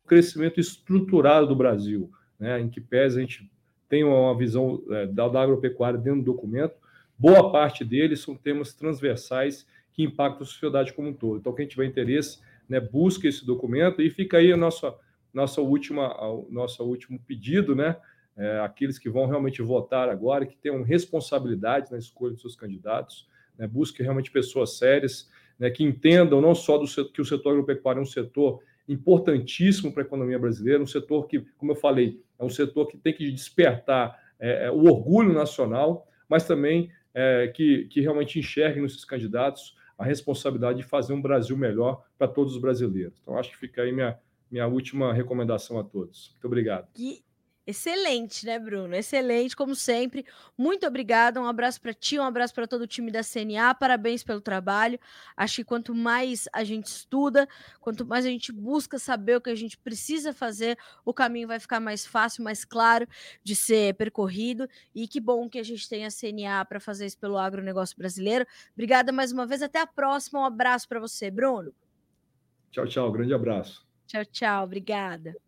crescimento estruturado do Brasil, né, em que pese a gente tem uma visão é, da, da agropecuária dentro do documento, boa parte deles são temas transversais que impactam a sociedade como um todo. Então, quem tiver interesse, né, busque esse documento e fica aí a nossa, nossa última, a, nosso último pedido, né? É, aqueles que vão realmente votar agora, que tenham responsabilidade na escolha dos seus candidatos, né, busque realmente pessoas sérias, né, que entendam não só do, que o setor agropecuário é um setor importantíssimo para a economia brasileira, um setor que, como eu falei, é um setor que tem que despertar é, é, o orgulho nacional, mas também é, que, que realmente enxergue nesses candidatos a responsabilidade de fazer um Brasil melhor para todos os brasileiros. Então, acho que fica aí minha, minha última recomendação a todos. Muito obrigado.
Excelente, né, Bruno? Excelente, como sempre. Muito obrigada. Um abraço para ti, um abraço para todo o time da CNA. Parabéns pelo trabalho. Acho que quanto mais a gente estuda, quanto mais a gente busca saber o que a gente precisa fazer, o caminho vai ficar mais fácil, mais claro de ser percorrido. E que bom que a gente tem a CNA para fazer isso pelo agronegócio brasileiro. Obrigada mais uma vez. Até a próxima. Um abraço para você, Bruno.
Tchau, tchau. Grande abraço.
Tchau, tchau. Obrigada.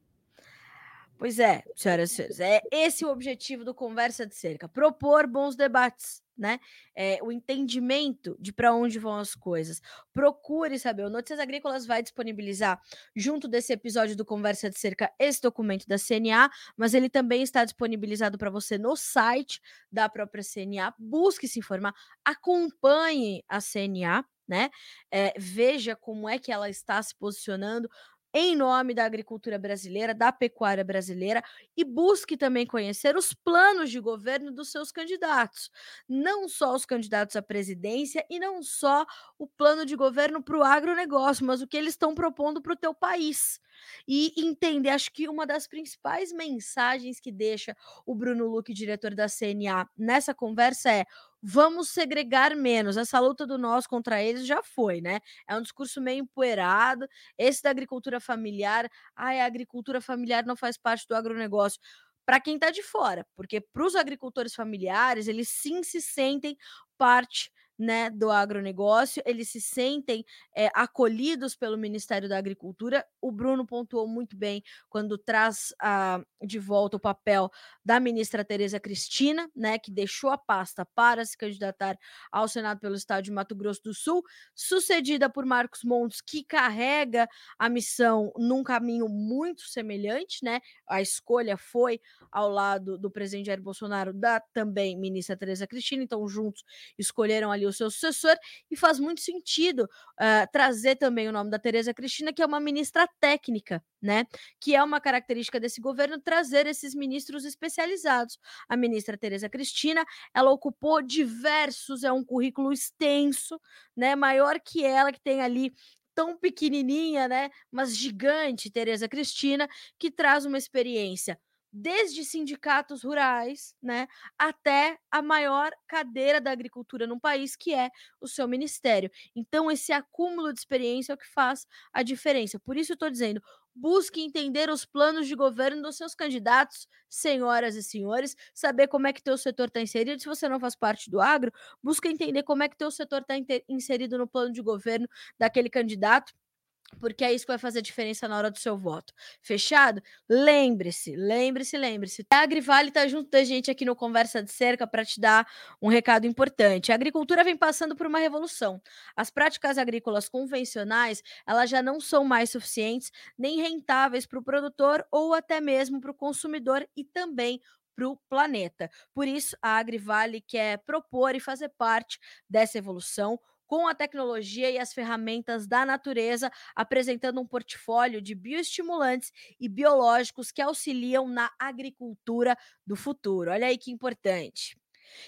Pois é, senhoras e senhores, é esse o objetivo do Conversa de Cerca, propor bons debates, né? É, o entendimento de para onde vão as coisas. Procure saber. O Notícias Agrícolas vai disponibilizar, junto desse episódio do Conversa de Cerca, esse documento da CNA, mas ele também está disponibilizado para você no site da própria CNA. Busque se informar, acompanhe a CNA, né? É, veja como é que ela está se posicionando em nome da agricultura brasileira, da pecuária brasileira e busque também conhecer os planos de governo dos seus candidatos, não só os candidatos à presidência e não só o plano de governo para o agronegócio, mas o que eles estão propondo para o teu país. E entender, acho que uma das principais mensagens que deixa o Bruno Luque, diretor da CNA, nessa conversa é vamos segregar menos. Essa luta do nós contra eles já foi, né? É um discurso meio empoeirado. Esse da agricultura familiar, ai, a agricultura familiar não faz parte do agronegócio. Para quem está de fora, porque para os agricultores familiares, eles sim se sentem parte né, do agronegócio, eles se sentem é, acolhidos pelo Ministério da Agricultura. O Bruno pontuou muito bem quando traz a, de volta o papel da ministra Tereza Cristina, né, que deixou a pasta para se candidatar ao Senado pelo Estado de Mato Grosso do Sul, sucedida por Marcos Montes, que carrega a missão num caminho muito semelhante, né? A escolha foi ao lado do presidente Jair Bolsonaro, da também ministra Tereza Cristina, então juntos escolheram ali o seu sucessor, e faz muito sentido uh, trazer também o nome da Tereza Cristina, que é uma ministra técnica, né? Que é uma característica desse governo trazer esses ministros especializados. A ministra Tereza Cristina, ela ocupou diversos, é um currículo extenso, né? Maior que ela, que tem ali tão pequenininha, né, mas gigante, Tereza Cristina, que traz uma experiência desde sindicatos rurais, né, até a maior cadeira da agricultura no país, que é o seu ministério. Então, esse acúmulo de experiência é o que faz a diferença. Por isso, eu estou dizendo: busque entender os planos de governo dos seus candidatos, senhoras e senhores, saber como é que teu setor está inserido. Se você não faz parte do agro, busque entender como é que teu setor está inserido no plano de governo daquele candidato porque é isso que vai fazer diferença na hora do seu voto. Fechado? Lembre-se, lembre-se, lembre-se. A Agrivale está junto da gente aqui no Conversa de Cerca para te dar um recado importante. A agricultura vem passando por uma revolução. As práticas agrícolas convencionais, elas já não são mais suficientes nem rentáveis para o produtor ou até mesmo para o consumidor e também para o planeta. Por isso, a Agrivale quer propor e fazer parte dessa evolução com a tecnologia e as ferramentas da natureza, apresentando um portfólio de bioestimulantes e biológicos que auxiliam na agricultura do futuro. Olha aí que importante.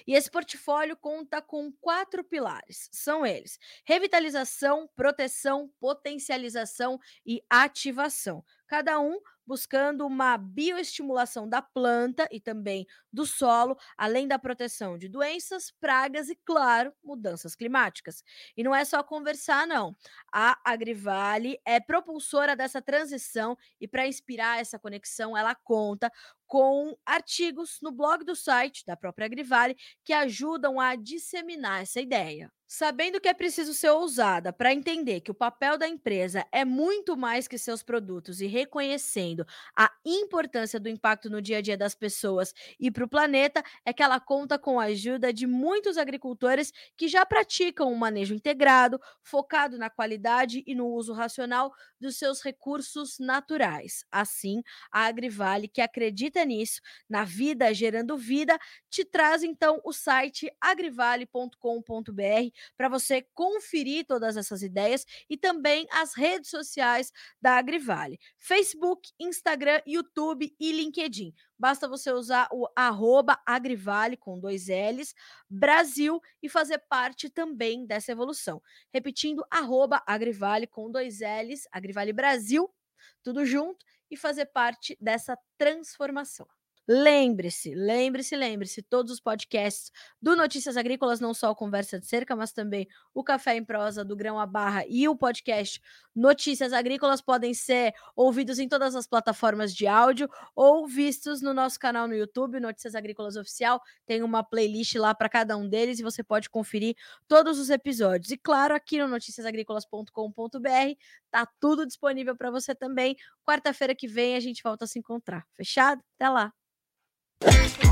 E esse portfólio conta com quatro pilares. São eles: revitalização, proteção, potencialização e ativação. Cada um buscando uma bioestimulação da planta e também do solo, além da proteção de doenças, pragas e, claro, mudanças climáticas. E não é só conversar, não. A Agrivale é propulsora dessa transição e, para inspirar essa conexão, ela conta com artigos no blog do site da própria Agrivale que ajudam a disseminar essa ideia. Sabendo que é preciso ser ousada para entender que o papel da empresa é muito mais que seus produtos e reconhecendo a importância do impacto no dia a dia das pessoas e para o planeta, é que ela conta com a ajuda de muitos agricultores que já praticam um manejo integrado, focado na qualidade e no uso racional dos seus recursos naturais. Assim, a Agrivale, que acredita nisso, na vida gerando vida, te traz então o site agrivale.com.br para você conferir todas essas ideias e também as redes sociais da Agrivale: Facebook, Instagram, YouTube e LinkedIn. Basta você usar o Agrivale com dois L's, Brasil, e fazer parte também dessa evolução. Repetindo, Agrivale com dois L's, Agrivale Brasil, tudo junto, e fazer parte dessa transformação. Lembre-se, lembre-se, lembre-se, todos os podcasts do Notícias Agrícolas, não só o Conversa de Cerca, mas também o Café em Prosa do Grão a Barra e o podcast Notícias Agrícolas podem ser ouvidos em todas as plataformas de áudio ou vistos no nosso canal no YouTube, Notícias Agrícolas Oficial. Tem uma playlist lá para cada um deles e você pode conferir todos os episódios. E claro, aqui no noticiasagricolas.com.br tá tudo disponível para você também. Quarta-feira que vem a gente volta a se encontrar. Fechado? Até lá! Thank you.